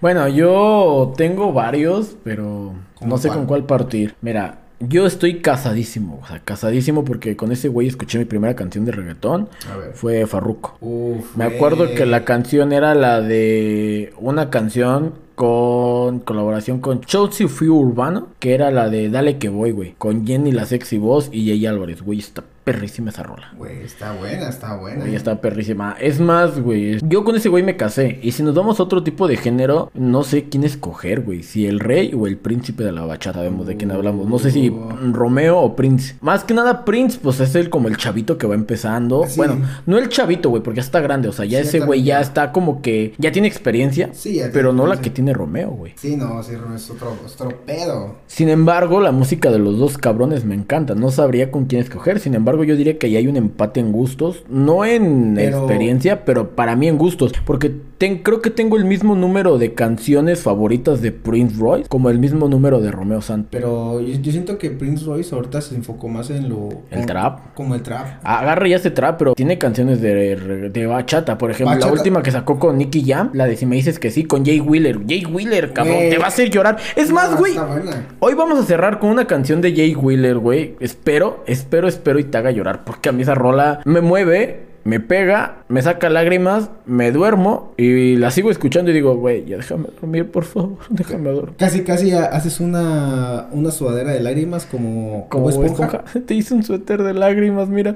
Bueno, yo tengo varios, pero ¿Cómo no sé cuál? con cuál partir. Mira, yo estoy casadísimo, o sea, casadísimo porque con ese güey escuché mi primera canción de reggaetón. A ver. Fue Farruko. Uf, Me acuerdo que la canción era la de una canción con colaboración con Chelsea Few Urbano, que era la de Dale que voy, güey, con Jenny la sexy voz y Jay Álvarez, güey, está perrísima esa rola. Güey, está buena, está buena. Güey, está perrísima. Es más, güey. Yo con ese güey me casé. Y si nos vamos a otro tipo de género, no sé quién escoger, güey. Si el rey o el príncipe de la bachata. Vemos de quién hablamos. No sé si Uh. Romeo o Prince. Más que nada, Prince, pues es el como el chavito que va empezando. Sí. Bueno, no el chavito, güey, porque ya está grande. O sea, ya Sí, ese güey ya está como que. Ya tiene experiencia. Sí, ya Pero no la que tiene Romeo, güey. Sí, no, sí, es otro, es otro pedo. Sin embargo, la música de los dos cabrones me encanta. No sabría con quién escoger. Sin embargo, yo diría que ahí hay un empate en gustos. No en Pero- experiencia, pero para mí en gustos. Porque ten- creo que tengo el mismo número de canciones favoritas de Prince Royce como el mismo número de Romeo Santos. Pero yo, yo siento que Prince Royce ahorita se enfocó más en lo... ¿El como- trap? Como el trap. Agarra ya este trap, pero tiene canciones de, de bachata. Por ejemplo, Bachata. la última que sacó con Nicky Jam, la de Si me dices que sí, con Jay Wheeler. Jay Wheeler, cabrón, te va a hacer llorar. Es más, güey. Hoy vamos a cerrar con una canción de Jay Wheeler, güey. Espero, espero, espero y te haga llorar. Porque a mí esa rola me mueve. me pega, me saca lágrimas, me duermo y la sigo escuchando y digo, güey, ya déjame dormir, por favor, déjame dormir. Casi, casi haces una, una sudadera de lágrimas como, Como esponja. Te hice un suéter de lágrimas, mira.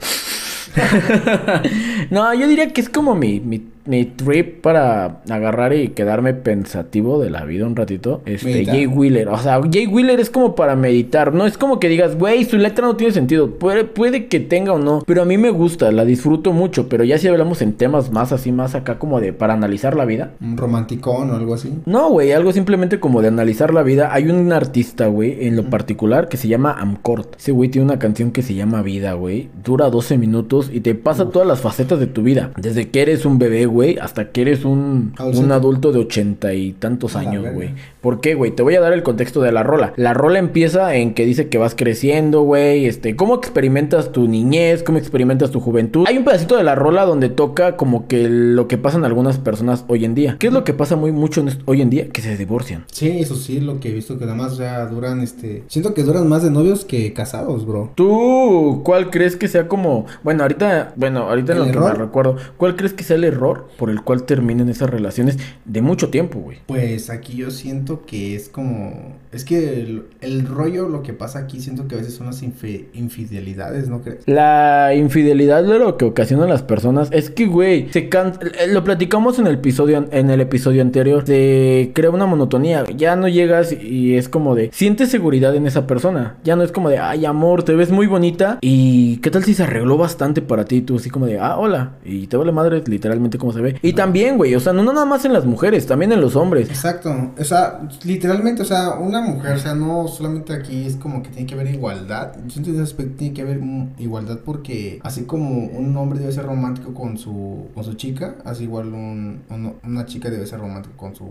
no, yo diría que es como mi, mi, mi trip para agarrar y quedarme pensativo de la vida un ratito. Este. Jay Wheeler. O sea, Jay Wheeler es como para meditar. No es como que digas, güey, su letra no tiene sentido. Puede, puede que tenga o no. Pero a mí me gusta, la disfruto mucho. Pero ya si hablamos en temas más así, más acá como de para analizar la vida. Un romanticón o algo así. No, güey, algo simplemente como de analizar la vida. Hay un artista, güey, en lo particular que se llama Amcort. Ese güey tiene una canción que se llama Vida, güey. Dura 12 minutos y te pasa todas las facetas de tu vida. Desde que eres un bebé, güey, hasta que eres un, un adulto de ochenta y tantos años, güey. ¿Por qué, güey? Te voy a dar el contexto de la rola. La rola empieza en que dice que vas creciendo, güey. Este, cómo experimentas tu niñez, cómo experimentas tu juventud. Hay un pedacito de la rola donde toca como que lo que pasa en algunas personas hoy en día. ¿Qué es lo que pasa muy mucho en hoy en día? Que se divorcian. Sí, eso sí, lo que he visto que nada más ya duran, este... Siento que duran más de novios que casados, bro. ¿Tú cuál crees que sea como... Bueno, ahorita, bueno, ahorita en ¿El lo que me error? recuerdo, ¿cuál crees que sea el error por el cual terminen esas relaciones de mucho tiempo, güey? Pues aquí yo siento que es como... Es que el, el rollo, lo que pasa aquí, siento que a veces son las infi- infidelidades, ¿no crees? La infidelidad de lo que ocasionan las personas es que, güey, se can... Lo platicamos en el episodio en el episodio anterior. Se crea una monotonía. Ya no llegas y es como de sientes seguridad en esa persona. Ya no es como de ay amor, te ves muy bonita. Y qué tal si se arregló bastante para ti. Tú así como de ah hola. Y te vale madre literalmente como se ve. Y también, güey, o sea, no nada más en las mujeres, también en los hombres. Exacto, o sea, literalmente, o sea, una mujer, o sea, no solamente aquí es como que tiene que haber igualdad, yo siento ese aspecto tiene que haber mm, igualdad porque así como un hombre debe ser romántico con su, con su chica, así igual un, un- una chica debe ser romántico con su,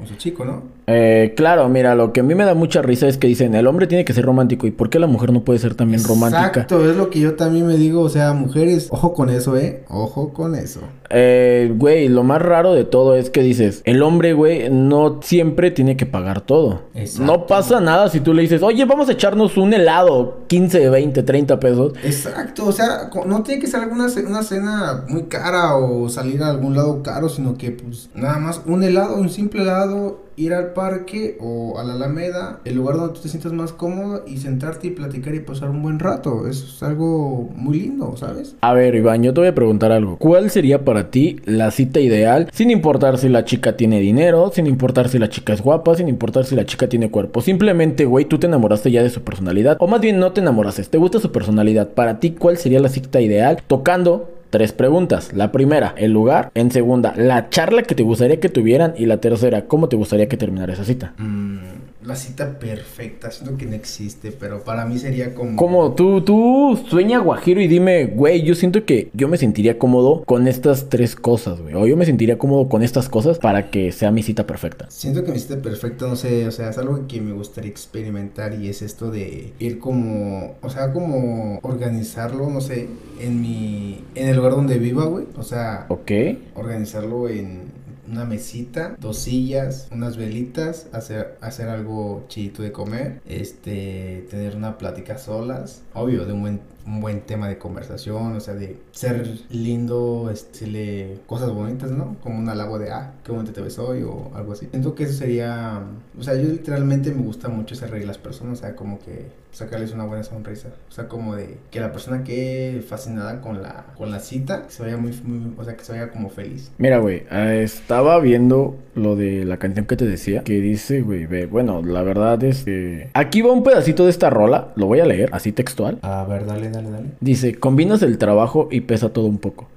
con su chico, ¿no? Eh, claro, mira, lo que a mí me da mucha risa es que dicen el hombre tiene que ser romántico. ¿Y por qué la mujer no puede ser también romántica? Exacto, es lo que yo también me digo, o sea, mujeres, ojo con eso, ¿eh? Ojo con eso. Eh, güey, lo más raro de todo es que dices, el hombre, güey, no siempre tiene que pagar todo. Exacto. No pasa nada si tú le dices, oye, vamos a echarnos un helado, 15, 20, 30 pesos. Exacto, o sea, no tiene que ser alguna una cena muy cara o salir a algún lado caro, sino que pues nada más un helado, un simple helado, ir al parque o a la Alameda, el lugar donde tú te sientas más cómodo y sentarte y platicar y pasar un buen rato. Es algo muy lindo, ¿sabes? A ver, Iván, yo te voy a preguntar algo. ¿Cuál sería para ti la cita ideal? Sin importar si la chica tiene dinero, sin importar si la chica es guapa, sin importar si la chica tiene cuerpo. Simplemente, güey, tú te enamoraste ya de su personalidad. O más bien no te enamoraste, te gusta su personalidad. Para ti, ¿cuál sería la cita ideal? Tocando Tres preguntas. La primera, el lugar. En segunda, la charla que te gustaría que tuvieran. Y la tercera, ¿cómo te gustaría que terminara esa cita? Mm, la cita perfecta, siento que no existe, pero para mí sería como... Como tú, tú sueña guajiro y dime, güey, yo siento que yo me sentiría cómodo con estas tres cosas, güey. O yo me sentiría cómodo con estas cosas para que sea mi cita perfecta. Siento que mi cita perfecta, no sé, o sea, es algo que me gustaría experimentar y es esto de ir como, o sea, como organizarlo, no sé, en mi, en el lugar donde viva, güey, o sea, ¿Ok? organizarlo en una mesita, dos sillas, unas velitas, hacer, hacer algo chidito de comer, este, tener una plática solas, obvio, de un buen, un buen tema de conversación, o sea, de ser lindo, este, le- cosas bonitas, ¿no? Como un halago de, ah, qué bonito te ves hoy o algo así. Siento que eso sería, o sea, yo literalmente me gusta mucho hacer reír a las personas, o sea, como que sacarles una buena sonrisa, o sea, como de que la persona quede fascinada con la, con la cita, que se vaya muy, muy- o sea, que se vaya como feliz. Mira, güey, eh, estaba viendo lo de la canción que te decía, que dice, güey, bueno, la verdad es que... Aquí va un pedacito de esta rola, lo voy a leer, así textual. A ver, dale, dale, Dice, combinas el trabajo y pesa todo un poco.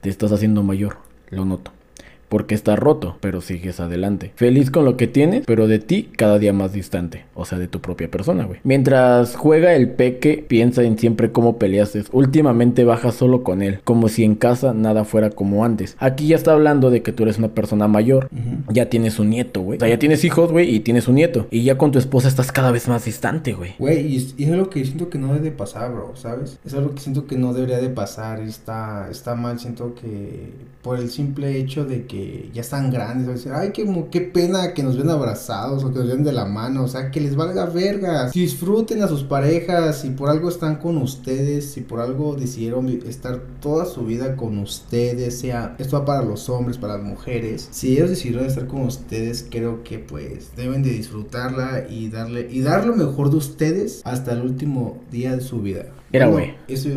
Te estás haciendo mayor, lo noto. Porque estás roto, pero sigues adelante. Feliz con lo que tienes, pero de ti cada día más distante. O sea, de tu propia persona, güey. Mientras juega el peque, piensa en siempre cómo peleaste. Últimamente bajas solo con él, como si en casa nada fuera como antes. Aquí ya está hablando de que tú eres una persona mayor. Ya tienes un nieto, güey. O sea, ya tienes hijos, güey, y tienes un nieto. Y ya con tu esposa estás cada vez más distante, güey. Güey, y, es- y es algo que siento que no debe de pasar, bro, ¿sabes? Es algo que siento que no debería de pasar está, está mal, siento que por el simple hecho de que ya están grandes, a decir, ay, qué, qué pena que nos ven abrazados o que nos ven de la mano, o sea, que les valga verga. Disfruten a sus parejas, si por algo están con ustedes, si por algo decidieron estar toda su vida con ustedes, sea, esto va para los hombres, para las mujeres. Si ellos decidieron estar con ustedes, creo que pues deben de disfrutarla y darle y dar lo mejor de ustedes hasta el último día de su vida. Era, Bueno, güey. Eso.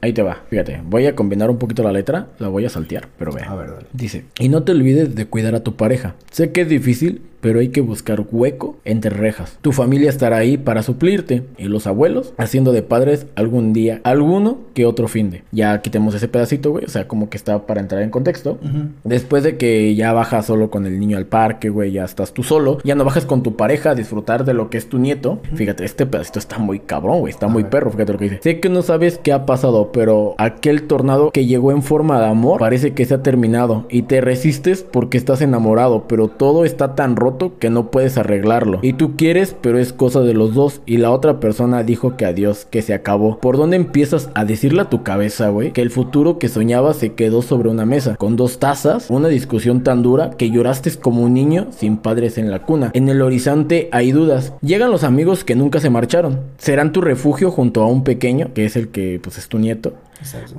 Ahí te va, fíjate. Voy a combinar un poquito la letra, la voy a saltear, pero ve. A ver, dale. Dice, y no te olvides de cuidar a tu pareja. Sé que es difícil, pero hay que buscar hueco entre rejas. Tu familia estará ahí para suplirte y los abuelos haciendo de padres algún día, alguno que otro fin de. Ya quitemos ese pedacito, güey, o sea, como que está para entrar en contexto. Después de que ya bajas solo con el niño al parque, güey, ya estás tú solo, ya no bajas con tu pareja a disfrutar de lo que es tu nieto. Fíjate, este pedacito está muy cabrón, güey, está A muy ver. perro, fíjate lo que dice. Sé que no sabes qué ha pasado, pero aquel tornado que llegó en forma de amor parece que se ha terminado y te resistes porque estás enamorado, pero todo está tan roto que no puedes arreglarlo. Y tú quieres, pero es cosa de los dos y la otra persona dijo que adiós, que se acabó. ¿Por dónde empiezas a decirle a tu cabeza, güey, que el futuro que soñabas se quedó sobre una mesa con dos tazas, una discusión tan dura que lloraste como un niño sin padres en la cuna? En el horizonte hay dudas. Llegan los amigos que nunca se marcharon. Serán tu refugio junto a un pequeño, que es el que pues es tu nieto.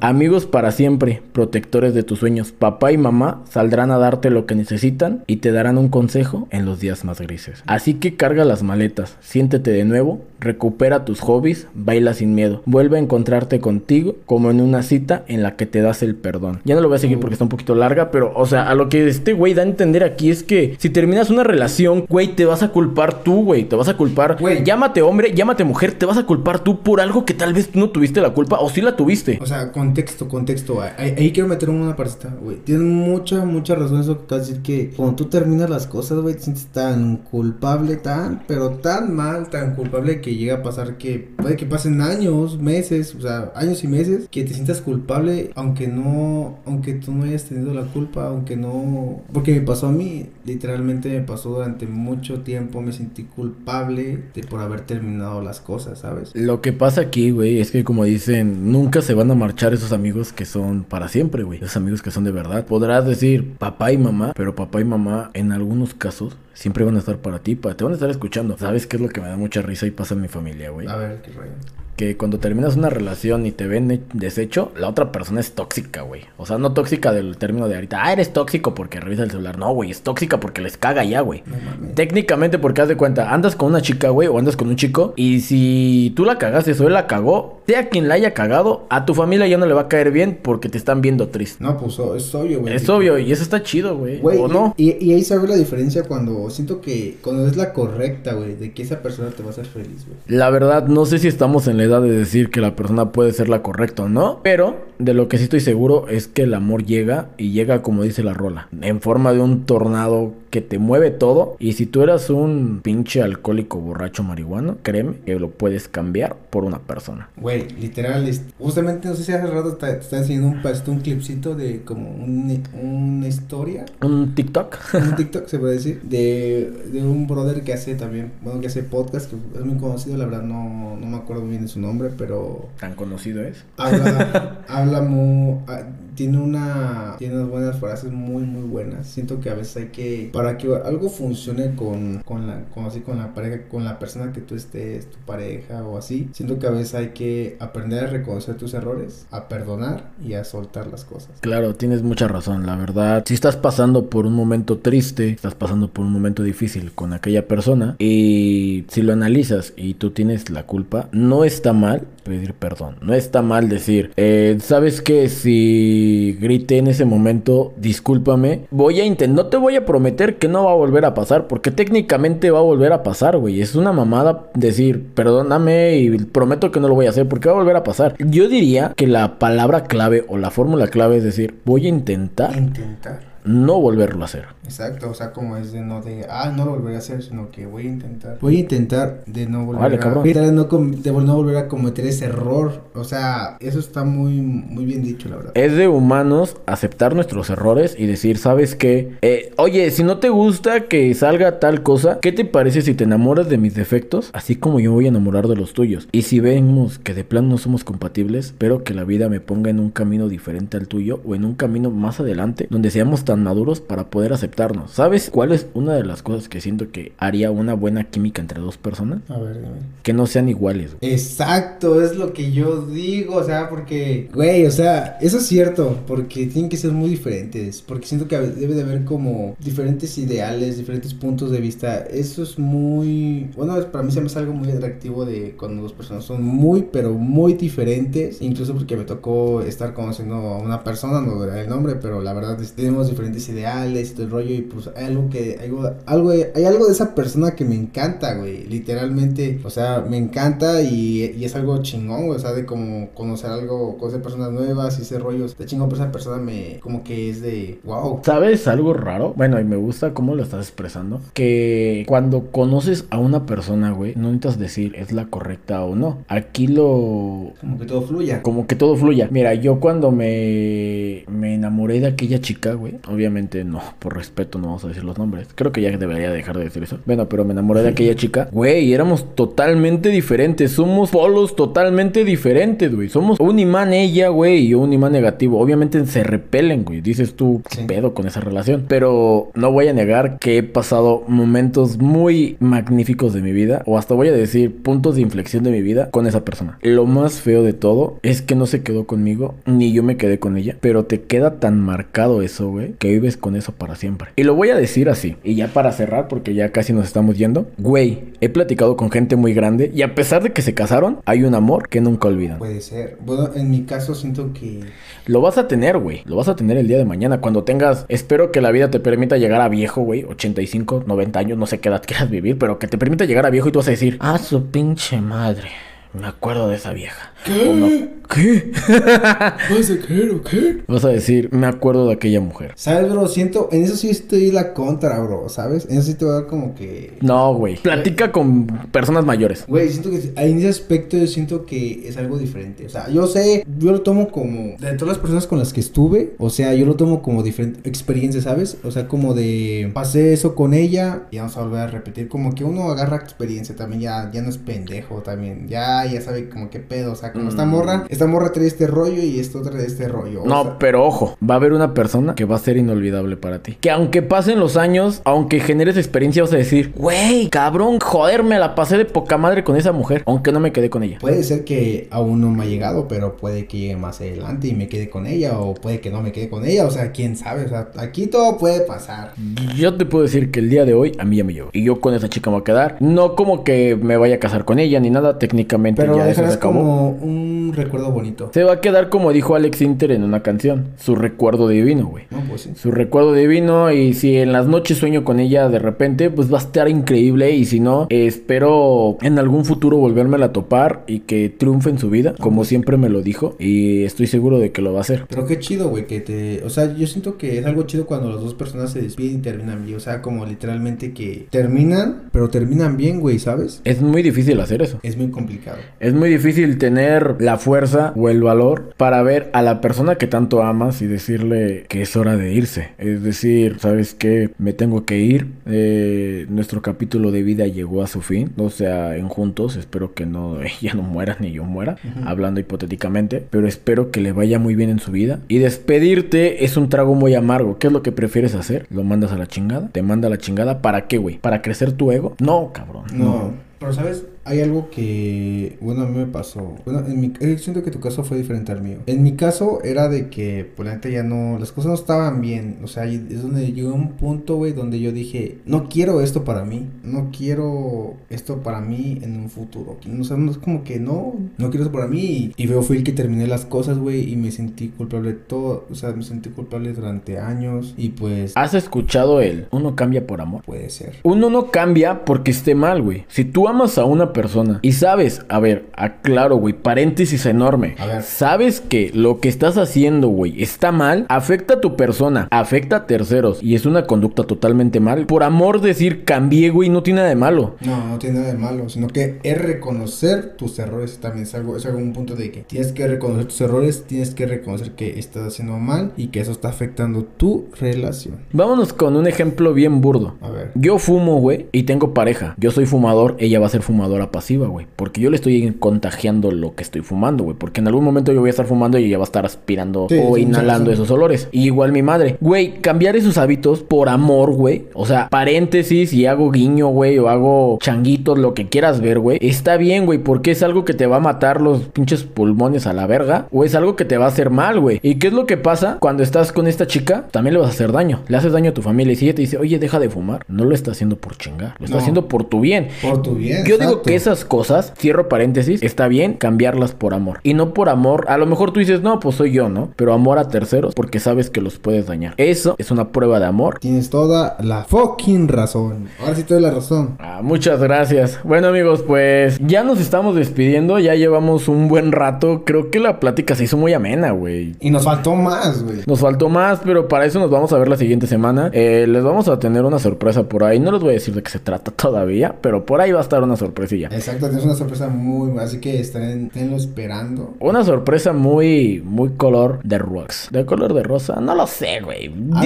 Amigos para siempre, protectores de tus sueños. Papá y mamá saldrán a darte lo que necesitan y te darán un consejo en los días más grises. Así que carga las maletas, siéntete de nuevo, recupera tus hobbies, baila sin miedo. Vuelve a encontrarte contigo como en una cita en la que te das el perdón. Ya no lo voy a seguir porque está un poquito larga, pero o sea, a lo que este güey da a entender aquí es que si terminas una relación, güey, te vas a culpar tú, güey, te vas a culpar. Güey. Llámate hombre, llámate mujer, te vas a culpar tú por algo que tal vez tú no tuviste la culpa o sí la tuviste. O sea, contexto, contexto. Ahí, ahí quiero meter una partita, güey. Tienes mucha, mucha razón eso que de decir que cuando tú terminas las cosas, güey, te sientes tan culpable, tan, pero tan mal, tan culpable que llega a pasar que puede que pasen años, meses, o sea, años y meses, que te sientas culpable aunque no, aunque tú no hayas tenido la culpa, aunque no, porque me pasó a mí, literalmente me pasó durante mucho tiempo, me sentí culpable de por haber terminado las cosas, ¿sabes? Lo que pasa aquí, güey, es que como dicen, nunca se van a marchar esos amigos que son para siempre, güey. Esos amigos que son de verdad. Podrás decir papá y mamá, pero papá y mamá en algunos casos siempre van a estar para ti, pa- te van a estar escuchando. ¿Sabes qué es lo que me da mucha risa y pasa en mi familia, güey? A ver, qué rollo. Que cuando terminas una relación y te ven he- deshecho, la otra persona es tóxica, güey. O sea, no tóxica del término de ahorita, ah, eres tóxico porque revisa el celular. No, güey, es tóxica porque les caga ya, güey. No. Técnicamente porque haz de cuenta, andas con una chica, güey, o andas con un chico, y si tú la cagaste o él la cagó, sea quien la haya cagado, a tu familia ya no le va a caer bien porque te están viendo triste. No, pues es obvio, güey. Es obvio, y eso está chido, güey. ¿O no? Y, y ahí ve la diferencia cuando siento que cuando es la correcta, güey, de que esa persona te va a hacer feliz, güey. La verdad, no sé si estamos en la edad de decir que la persona puede ser la correcta o no, pero de lo que sí estoy seguro es que el amor llega y llega como dice la rola, en forma de un tornado que te mueve todo y si tú eras un pinche alcohólico borracho marihuano, créeme que lo puedes cambiar por una persona. Güey, literal, justamente no sé si hace rato te, está enseñando un, pedacito, un clipcito de como un- una historia, Un TikTok. un TikTok se puede decir, de, de un brother que hace también, bueno, que hace podcast, que es muy conocido, la verdad no, no me acuerdo bien de su nombre, pero Tan conocido es. habla, habla muy, ah, tiene una, tiene unas buenas frases muy, muy buenas. Siento que a veces hay que, para que algo funcione con, con la, con así, con la pareja, con la persona que tú estés, tu pareja o así, siento que a veces hay que aprender a reconocer tus errores, a perdonar y a soltar las cosas. Claro, tienes mucha razón, la verdad. Si estás pasando por un momento triste, estás pasando por un momento difícil con aquella persona y si lo analizas y tú tienes la culpa, no está mal pedir perdón. No está mal decir, eh, ¿sabes qué? Si grité en ese momento, discúlpame. Voy a intentar, no te voy a prometer que no va a volver a pasar, porque técnicamente va a volver a pasar, güey. Es una mamada decir, perdóname y prometo que no lo voy a hacer, porque va a volver a pasar. Yo diría que la palabra clave o la fórmula clave es decir, voy a intentar Intentar. No volverlo a hacer. Exacto, o sea, como es de no de, ah, no lo volveré a hacer, sino que voy a intentar. Voy a intentar de no volver a, cabrón. de no, com- de no volver a cometer ese error. O sea, eso está muy, muy bien dicho, la verdad. Es de humanos aceptar nuestros errores y decir, ¿sabes qué? Eh, oye, si no te gusta que salga tal cosa, ¿qué te parece si te enamoras de mis defectos? Así como yo voy a enamorar de los tuyos. Y si vemos que de plano no somos compatibles, espero que la vida me ponga en un camino diferente al tuyo o en un camino más adelante donde seamos tan tan maduros para poder aceptarnos. ¿Sabes cuál es una de las cosas que siento que haría una buena química entre dos personas? A ver, dime. Que no sean iguales. güey. Exacto, es lo que yo digo, o sea, porque, güey, o sea, eso es cierto, porque tienen que ser muy diferentes, porque siento que debe de haber como diferentes ideales, diferentes puntos de vista, eso es muy, bueno, para mí se me hace algo muy atractivo de cuando dos personas son muy, pero muy diferentes, incluso porque me tocó estar conociendo a una persona, no diré el nombre, pero la verdad es- tenemos diferentes ideales y todo el rollo, y pues hay algo que, algo, algo, hay algo de esa persona que me encanta, güey, literalmente, o sea, me encanta y, y es algo chingón, güey, o sea, de como conocer algo, conocer personas nuevas y ese rollo, de chingón, pero esa persona me, como que es de, wow. ¿Sabes algo raro? Bueno, y me gusta cómo lo estás expresando. Que cuando conoces a una persona, güey, no necesitas decir es la correcta o no. Aquí lo... Como que todo fluya. Como que todo fluya. Mira, yo cuando me, me enamoré de aquella chica, güey, obviamente no, por respeto no vamos a decir los nombres. Creo que ya debería dejar de decir eso. Bueno, pero me enamoré de aquella chica, güey, éramos totalmente diferentes. Somos polos totalmente diferentes, güey. Somos un imán ella, güey, y yo un imán negativo. Obviamente se repelen, güey. Dices tú, ¿qué Sí. pedo con esa relación? Pero no voy a negar que he pasado momentos muy magníficos de mi vida, o hasta voy a decir puntos de inflexión de mi vida con esa persona. Lo más feo de todo es que no se quedó conmigo, ni yo me quedé con ella, pero te queda tan marcado eso, güey, que vives con eso para siempre. Y lo voy a decir así, y ya para cerrar, porque ya casi nos estamos yendo, güey, he platicado con gente muy grande, y a pesar de que se casaron, hay un amor que nunca olvidan. Puede ser. Bueno, en mi caso siento que Lo vas a tener, güey. Lo vas a tener el día de mañana. Cuando tengas, espero que la vida te permita llegar a viejo, güey. 85, 90 años, no sé qué edad quieras vivir, pero que te permita llegar a viejo y tú vas a decir, ah, su pinche madre. Me acuerdo de esa vieja. O no, ¿Qué? ¿Vas a creer o qué? Vas a decir, me acuerdo de aquella mujer. ¿Sabes, bro? Siento, en eso sí estoy la contra, bro, ¿sabes? En eso sí te voy a dar como que... No, güey. Platica con personas mayores. Güey, siento que en ese aspecto yo siento que es algo diferente. O sea, yo sé, yo lo tomo como de todas las personas con las que estuve, o sea, yo lo tomo como diferente experiencia, ¿sabes? O sea, como de pasé eso con ella y vamos a volver a repetir, como que uno agarra experiencia también, ya, ya no es pendejo también, ya, ya sabe como qué pedo, o sea, como esta Mm. morra, esta morra trae este rollo y esta otra de este rollo. o No, sea, pero ojo, va a haber una persona que va a ser inolvidable para ti. Que aunque pasen los años, aunque generes experiencia, vas a decir, güey, cabrón, joder, me la pasé de poca madre con esa mujer, aunque no me quedé con ella. Puede ser que aún no me ha llegado, pero puede que llegue más adelante y me quede con ella, o puede que no me quede con ella, o sea, quién sabe, o sea, aquí todo puede pasar. Yo te puedo decir que el día de hoy a mí ya me llegó. Y yo con esa chica me voy a quedar. No como que me vaya a casar con ella ni nada, técnicamente Pero ya eso se acabó. como un recuerdo bonito. Se va a quedar como dijo Alex Inter en una canción, su recuerdo divino, güey. No, pues sí. Su recuerdo divino y si en las noches sueño con ella de repente, pues va a estar increíble y si no, eh, espero en algún futuro volverme a topar y que triunfe en su vida, como siempre me lo dijo y estoy seguro de que lo va a hacer. Pero qué chido, güey, que te... O sea, yo siento que es algo chido cuando las dos personas se despiden y terminan bien. O sea, como literalmente que terminan, pero terminan bien, güey, ¿sabes? Es muy difícil hacer eso. Es muy complicado. Es muy difícil tener la fuerza o el valor para ver a la persona que tanto amas y decirle que es hora de irse. Es decir, ¿sabes qué? Me tengo que ir. Eh, nuestro capítulo de vida llegó a su fin. O sea, en juntos. Espero que no ella no muera ni yo muera. Hablando hipotéticamente. Pero espero que le vaya muy bien en su vida. Y despedirte es un trago muy amargo. ¿Qué es lo que prefieres hacer? ¿Lo mandas a la chingada? ¿Te manda a la chingada? ¿Para qué, güey? ¿Para crecer tu ego? No, cabrón. No. Pero, ¿sabes? Hay algo que, bueno, a mí me pasó. Bueno, en mi, eh, siento que tu caso fue diferente al mío. En mi caso era de que, pues la neta ya no, las cosas no estaban bien. O sea, es donde llegó un punto, güey, donde yo dije, no quiero esto para mí. No quiero esto para mí en un futuro. O sea, no es como que no, no quiero eso para mí. Y, y veo fui el que terminé las cosas, güey, y me sentí culpable todo. O sea, me sentí culpable durante años. Y pues, ¿Has escuchado el uno cambia por amor? puede ser. Uno no cambia porque esté mal, güey. Si tú amas a una persona y sabes, a ver, aclaro, güey, paréntesis enorme. A ver. Sabes que lo que estás haciendo, güey, está mal, afecta a tu persona, afecta a terceros y es una conducta totalmente mal. Por amor decir cambié, güey, no tiene nada de malo. No, no tiene nada de malo, sino que es reconocer tus errores también. Es algo, es algo un punto de que tienes que reconocer tus errores, tienes que reconocer que estás haciendo mal y que eso está afectando tu relación. Vámonos con un ejemplo bien burdo. A ver. Yo fumo, güey, y tengo pareja. Yo soy fumador, ella va a ser fumadora pasiva, güey. Porque yo le estoy contagiando lo que estoy fumando, güey. Porque en algún momento yo voy a estar fumando y ella va a estar aspirando Sí, o sí, inhalando sí, esos olores. Y igual mi madre. Güey, cambiar esos hábitos por amor, güey. O sea, paréntesis y hago guiño, güey. O hago changuitos, lo que quieras ver, güey. Está bien, güey. Porque es algo que te va a matar los pinches pulmones a la verga. O es algo que te va a hacer mal, güey. ¿Y qué es lo que pasa cuando estás con esta chica? También le vas a hacer daño. Le haces daño a tu familia. Y si ella te dice, oye, deja de fumar. No lo está haciendo por chingar. Lo está No. haciendo por tu bien. Por tu bien. Yo digo que esas cosas, cierro paréntesis, está bien cambiarlas por amor. Y no por amor, a lo mejor tú dices, no, pues soy yo, ¿no? Pero amor a terceros porque sabes que los puedes dañar. Eso es una prueba de amor. Tienes toda la fucking razón. Ahora sí te doy la razón. Ah, muchas gracias. Bueno amigos, pues ya nos estamos despidiendo, ya llevamos un buen rato. Creo que la plática se hizo muy amena, güey. Y nos faltó más, güey. Nos faltó más, pero para eso nos vamos a ver la siguiente semana. Eh, les vamos a tener una sorpresa por ahí. No les voy a decir de qué se trata todavía, pero por ahí va a estar una sorpresilla. Exacto, tienes una sorpresa muy... Así que estén, esténlo esperando. Una sorpresa muy, muy color de rocks. ¿De color de rosa? No lo sé, güey. Pues,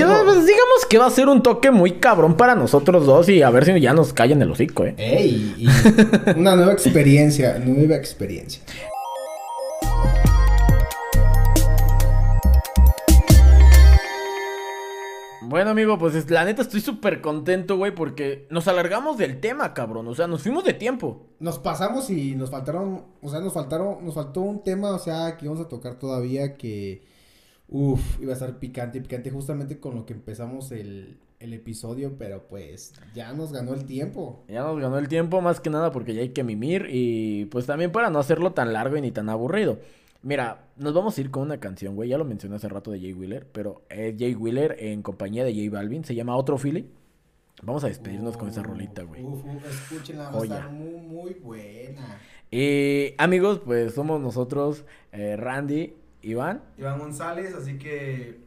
digamos que va a ser un toque muy cabrón para nosotros dos y a ver si ya nos callan el hocico, eh. ¡Ey! Y una nueva experiencia, nueva experiencia. Bueno, amigo, pues es- la neta estoy súper contento, güey, porque nos alargamos del tema, cabrón. O sea, nos fuimos de tiempo. Nos pasamos y nos faltaron, o sea, nos faltaron, nos faltó un tema, o sea, que íbamos a tocar todavía que, uff, iba a estar picante, picante justamente con lo que empezamos el, el episodio, pero pues ya nos ganó el tiempo. Ya nos ganó el tiempo, más que nada porque ya hay que mimir y pues también para no hacerlo tan largo y ni tan aburrido. Mira, nos vamos a ir con una canción, güey. Ya lo mencioné hace rato de Jay Wheeler, pero es Jay Wheeler en compañía de J Balvin. Se llama Otro Philly. Vamos a despedirnos con esa rolita, güey. Uf, escúchenla, va a estar muy, muy buena. Y amigos, pues somos nosotros, eh, Randy, Iván. Iván González, así que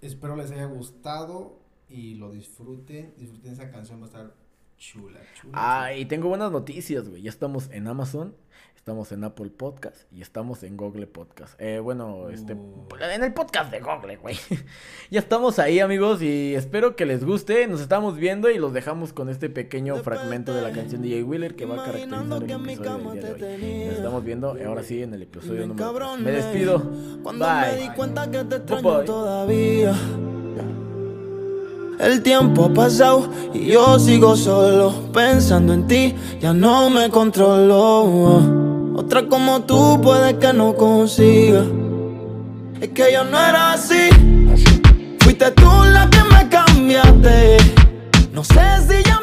espero les haya gustado y lo disfruten, disfruten esa canción, va a estar chula, chula. Ah, y tengo buenas noticias, güey. Ya estamos en Amazon, estamos en Apple Podcast y estamos en Google Podcast. Eh, bueno, este, Uh. en el podcast de Google, güey. ya estamos ahí, amigos, y espero que les guste. Nos estamos viendo y los dejamos con este pequeño fragmento de la canción de Jay Wheeler que va a caracterizar el episodio del día de hoy. Nos estamos viendo ahora sí en el episodio número 3. Me despido. Cuando me di Bye. cuenta que te extraño Bye. todavía. El tiempo ha pasado y yo sigo solo pensando en ti, ya no me controlo. Otra como tú puede que no consiga. Es que yo no era así. Fuiste tú la que me cambiaste. No sé si ya